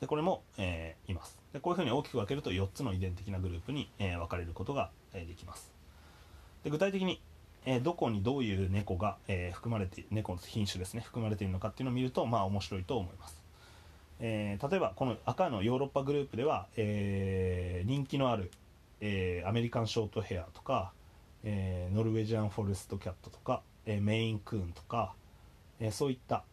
でこれも、えー、います。でこういうふうに大きく分けると4つの遺伝的なグループに、え、分かれることが、え、できます。で具体的に、えどこにどういう猫が、え含まれて猫の品種ですね含まれているのかっていうのを見るとまあ面白いと思います、え例えばこの赤のヨーロッパグループでは、え人気のある、えアメリカンショートヘアとか、えノルウェージアンフォレストキャットとか、えメインクーンとか、えそういった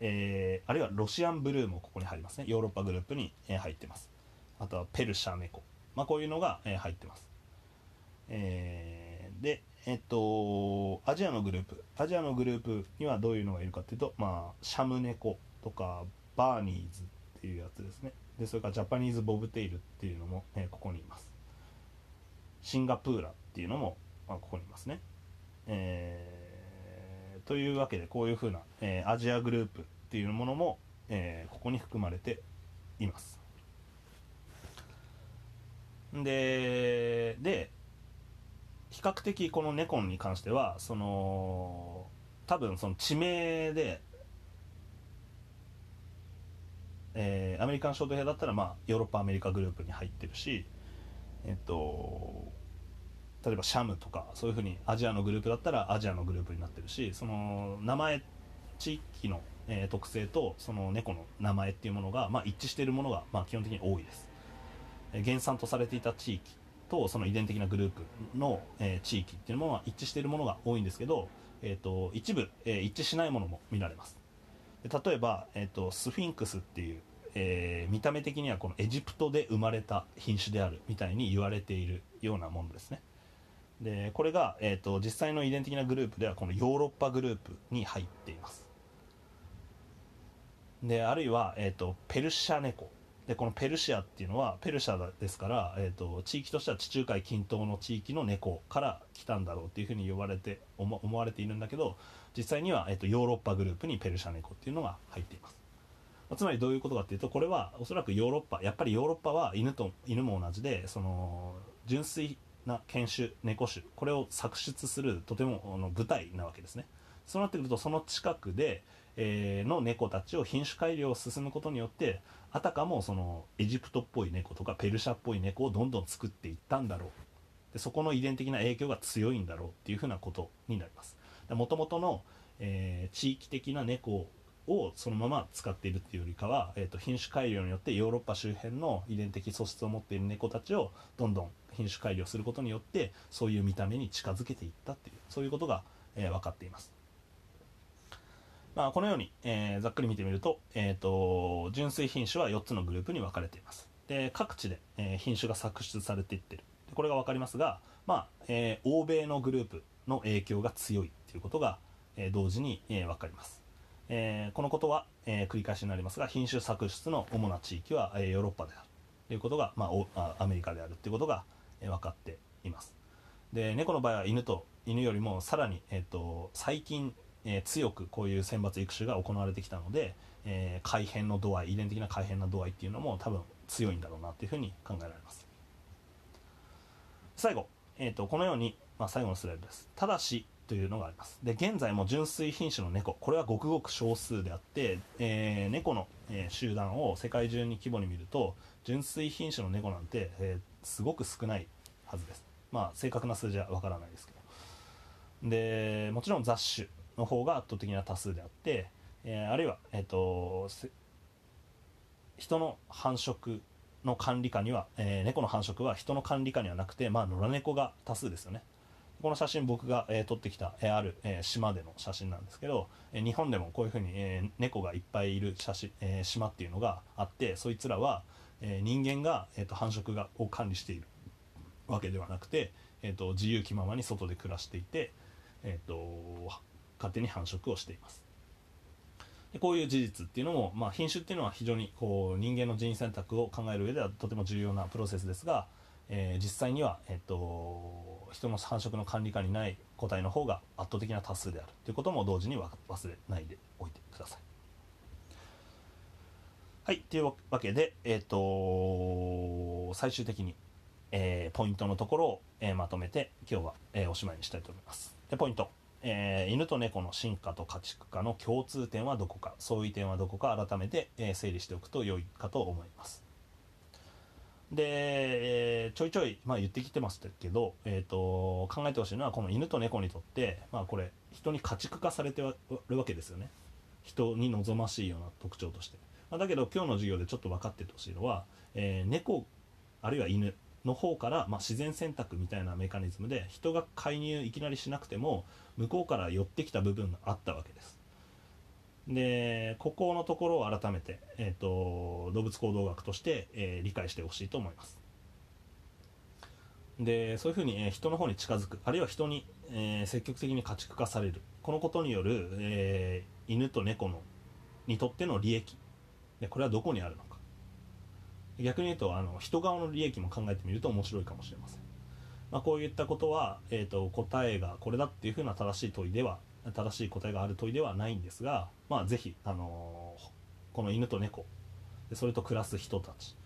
え、あるいはロシアンブルーもここに入りますね。ヨーロッパグループに、え、入ってます。あとはペルシャ猫、まあ、こういうのが、え、入ってます、えー、でえっとアジアのグループ。アジアのグループにはどういうのがいるかっていうと、まあ、シャム猫とかバーニーズっていうやつですね。でそれからジャパニーズボブテイルっていうのも、えー、ここにいます。シンガプーラっていうのも、まあ、ここにいますね。えーというわけでこういうふうな、えー、アジアグループっていうものも、え、ここに含まれています。でで比較的このネコンに関してはその多分その地名で、えー、アメリカンショートヘアだったら、まあ、ヨーロッパアメリカグループに入ってるしえっと例えばシャムとかそういうふうにアジアのグループだったらアジアのグループになってるしその名前地域の、えー、特性とその猫の名前っていうものが、まあ、一致しているものが、まあ、基本的に多いです、原産とされていた地域とその遺伝的なグループの、え、地域っていうものは一致しているものが多いんですけど、えーと、一部、え、一致しないものも見られます。例えば、えーと、スフィンクスっていうえー、見た目的にはこのエジプトで生まれた品種であるみたいに言われているようなものですね。でこれが、えーと、実際の遺伝的なグループではこのヨーロッパグループに入っています。であるいは、えーと、ペルシャ猫。でこのペルシアっていうのはペルシャですから、えーと、地域としては地中海近東の地域の猫から来たんだろうっていうふうに言われて思われているんだけど実際には、えー、とヨーロッパグループにペルシャ猫っていうのが入っています。まつまりどういうことかっていうとこれはおそらくヨーロッパやっぱりヨーロッパは犬と犬も同じでその純粋な犬種猫種これを作出するとてもあの舞台なわけですね。そうなってくるとその近くで、えーの猫たちを品種改良を進むことによってあたかもそのエジプトっぽい猫とかペルシャっぽい猫をどんどん作っていったんだろうでそこの遺伝的な影響が強いんだろうっていうふうなことになりますもともとの、えー地域的な猫をそのまま使っているっていうよりかは、えー、と品種改良によってヨーロッパ周辺の遺伝的素質を持っている猫たちをどんどん品種改良することによってそういう見た目に近づけていったっていうそういうことが、えー分かっています。まあ、このように、えーざっくり見てみると,、えー、と純粋品種は4つのグループに分かれています。で各地で、えー品種が作出されていってる。これが分かりますが、まあえー欧米のグループの影響が強いっていうことが、えー同時に、えー分かります、えーこのことは、えー繰り返しになりますが品種作出の主な地域は、えーヨーロッパであるということが、まあ、おあアメリカであるということが、えー分かっています。で猫の場合は犬と犬よりもさらに、えー、と最近、えー強くこういう選抜育種が行われてきたので、えー改変の度合い遺伝的な改変の度合いっていうのも多分強いんだろうなっていうふうに考えられます。最後、えー、とこのように、まあ、最後のスライドです。ただしというのがあります。で現在も純粋品種の猫。これはごくごく少数であって、えー猫の、えー集団を世界中に規模に見ると純粋品種の猫なんて、えーすごく少ないはずです。まあ正確な数字はわからないですけど。でもちろん雑種。の方が圧倒的な多数であって、えーあるいは、えー、と人の繁殖の管理下には、えー猫の繁殖は人の管理下にはなくて、まあ、野良猫が多数ですよね。この写真僕が、えー撮ってきた、えーある、えー島での写真なんですけど、えー日本でもこういうふうに、えー猫がいっぱいいる写真、えー島っていうのがあってそいつらは、えー人間が、えー、と繁殖がを管理しているわけではなくて、えー、と自由気ままに外で暮らしていて、えー、と勝手に繁殖をしていますでこういう事実っていうのも、まあ、品種っていうのは非常にこう人間の人為選択を考える上ではとても重要なプロセスですが、えー実際には、えー、と人の繁殖の管理下にない個体の方が圧倒的な多数であるということも同時に忘れないでおいてください。はい、というわけで、えっ、と最終的に、えーポイントのところを、えーまとめて今日は、えーおしまいにしたいと思います。でポイント、えー犬と猫の進化と家畜化の共通点はどこか相違点はどこか改めて、えー整理しておくと良いかと思います。で、えーちょいちょい、まあ、言ってきてますけど、えー、と考えてほしいのはこの犬と猫にとって、まあ、これ人に家畜化されてるわけですよね人に望ましいような特徴として、まあ、だけど今日の授業でちょっと分かっててほしいのは、えー猫あるいは犬の方から、まあ、自然選択みたいなメカニズムで人が介入いきなりしなくても向こうから寄ってきた部分があったわけです。でここのところを改めて、えー、と動物行動学として、えー理解してほしいと思います。でそういうふうに、えー人の方に近づくあるいは人に、えー積極的に家畜化される。このことによる、え犬と猫のにとっての利益。でこれはどこにあるのか。逆に言うとあの人側の利益も考えてみると面白いかもしれません、まあ、こういったことは、えー、と答えがこれだっていうふうな正しい問いでは正しい答えがある問いではないんですが、まあ、ぜひ、あのーこの犬と猫でそれと暮らす人たち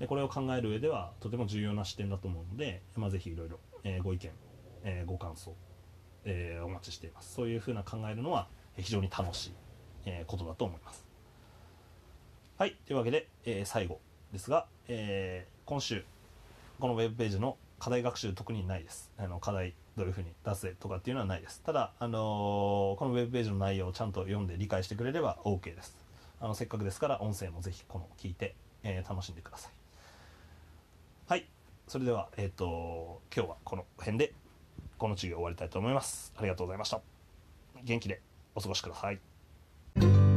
でこれを考える上ではとても重要な視点だと思うので、まあ、ぜひいろいろ、えご意見、えーご感想、えーお待ちしています。そういうふうな考えるのは非常に楽しい、えことだと思います。はい。というわけで、え最後ですが、えー今週このウェブページの課題学習特にないです。あの課題どういうふうに出せとかっていうのはないです。ただ、あのーこのウェブページの内容をちゃんと読んで理解してくれれば OK です。あのせっかくですから音声もぜひこの聞いて、えー楽しんでください。はい。それではえっ、と今日はこの辺でこの授業終わりたいと思います。ありがとうございました。元気でお過ごしください。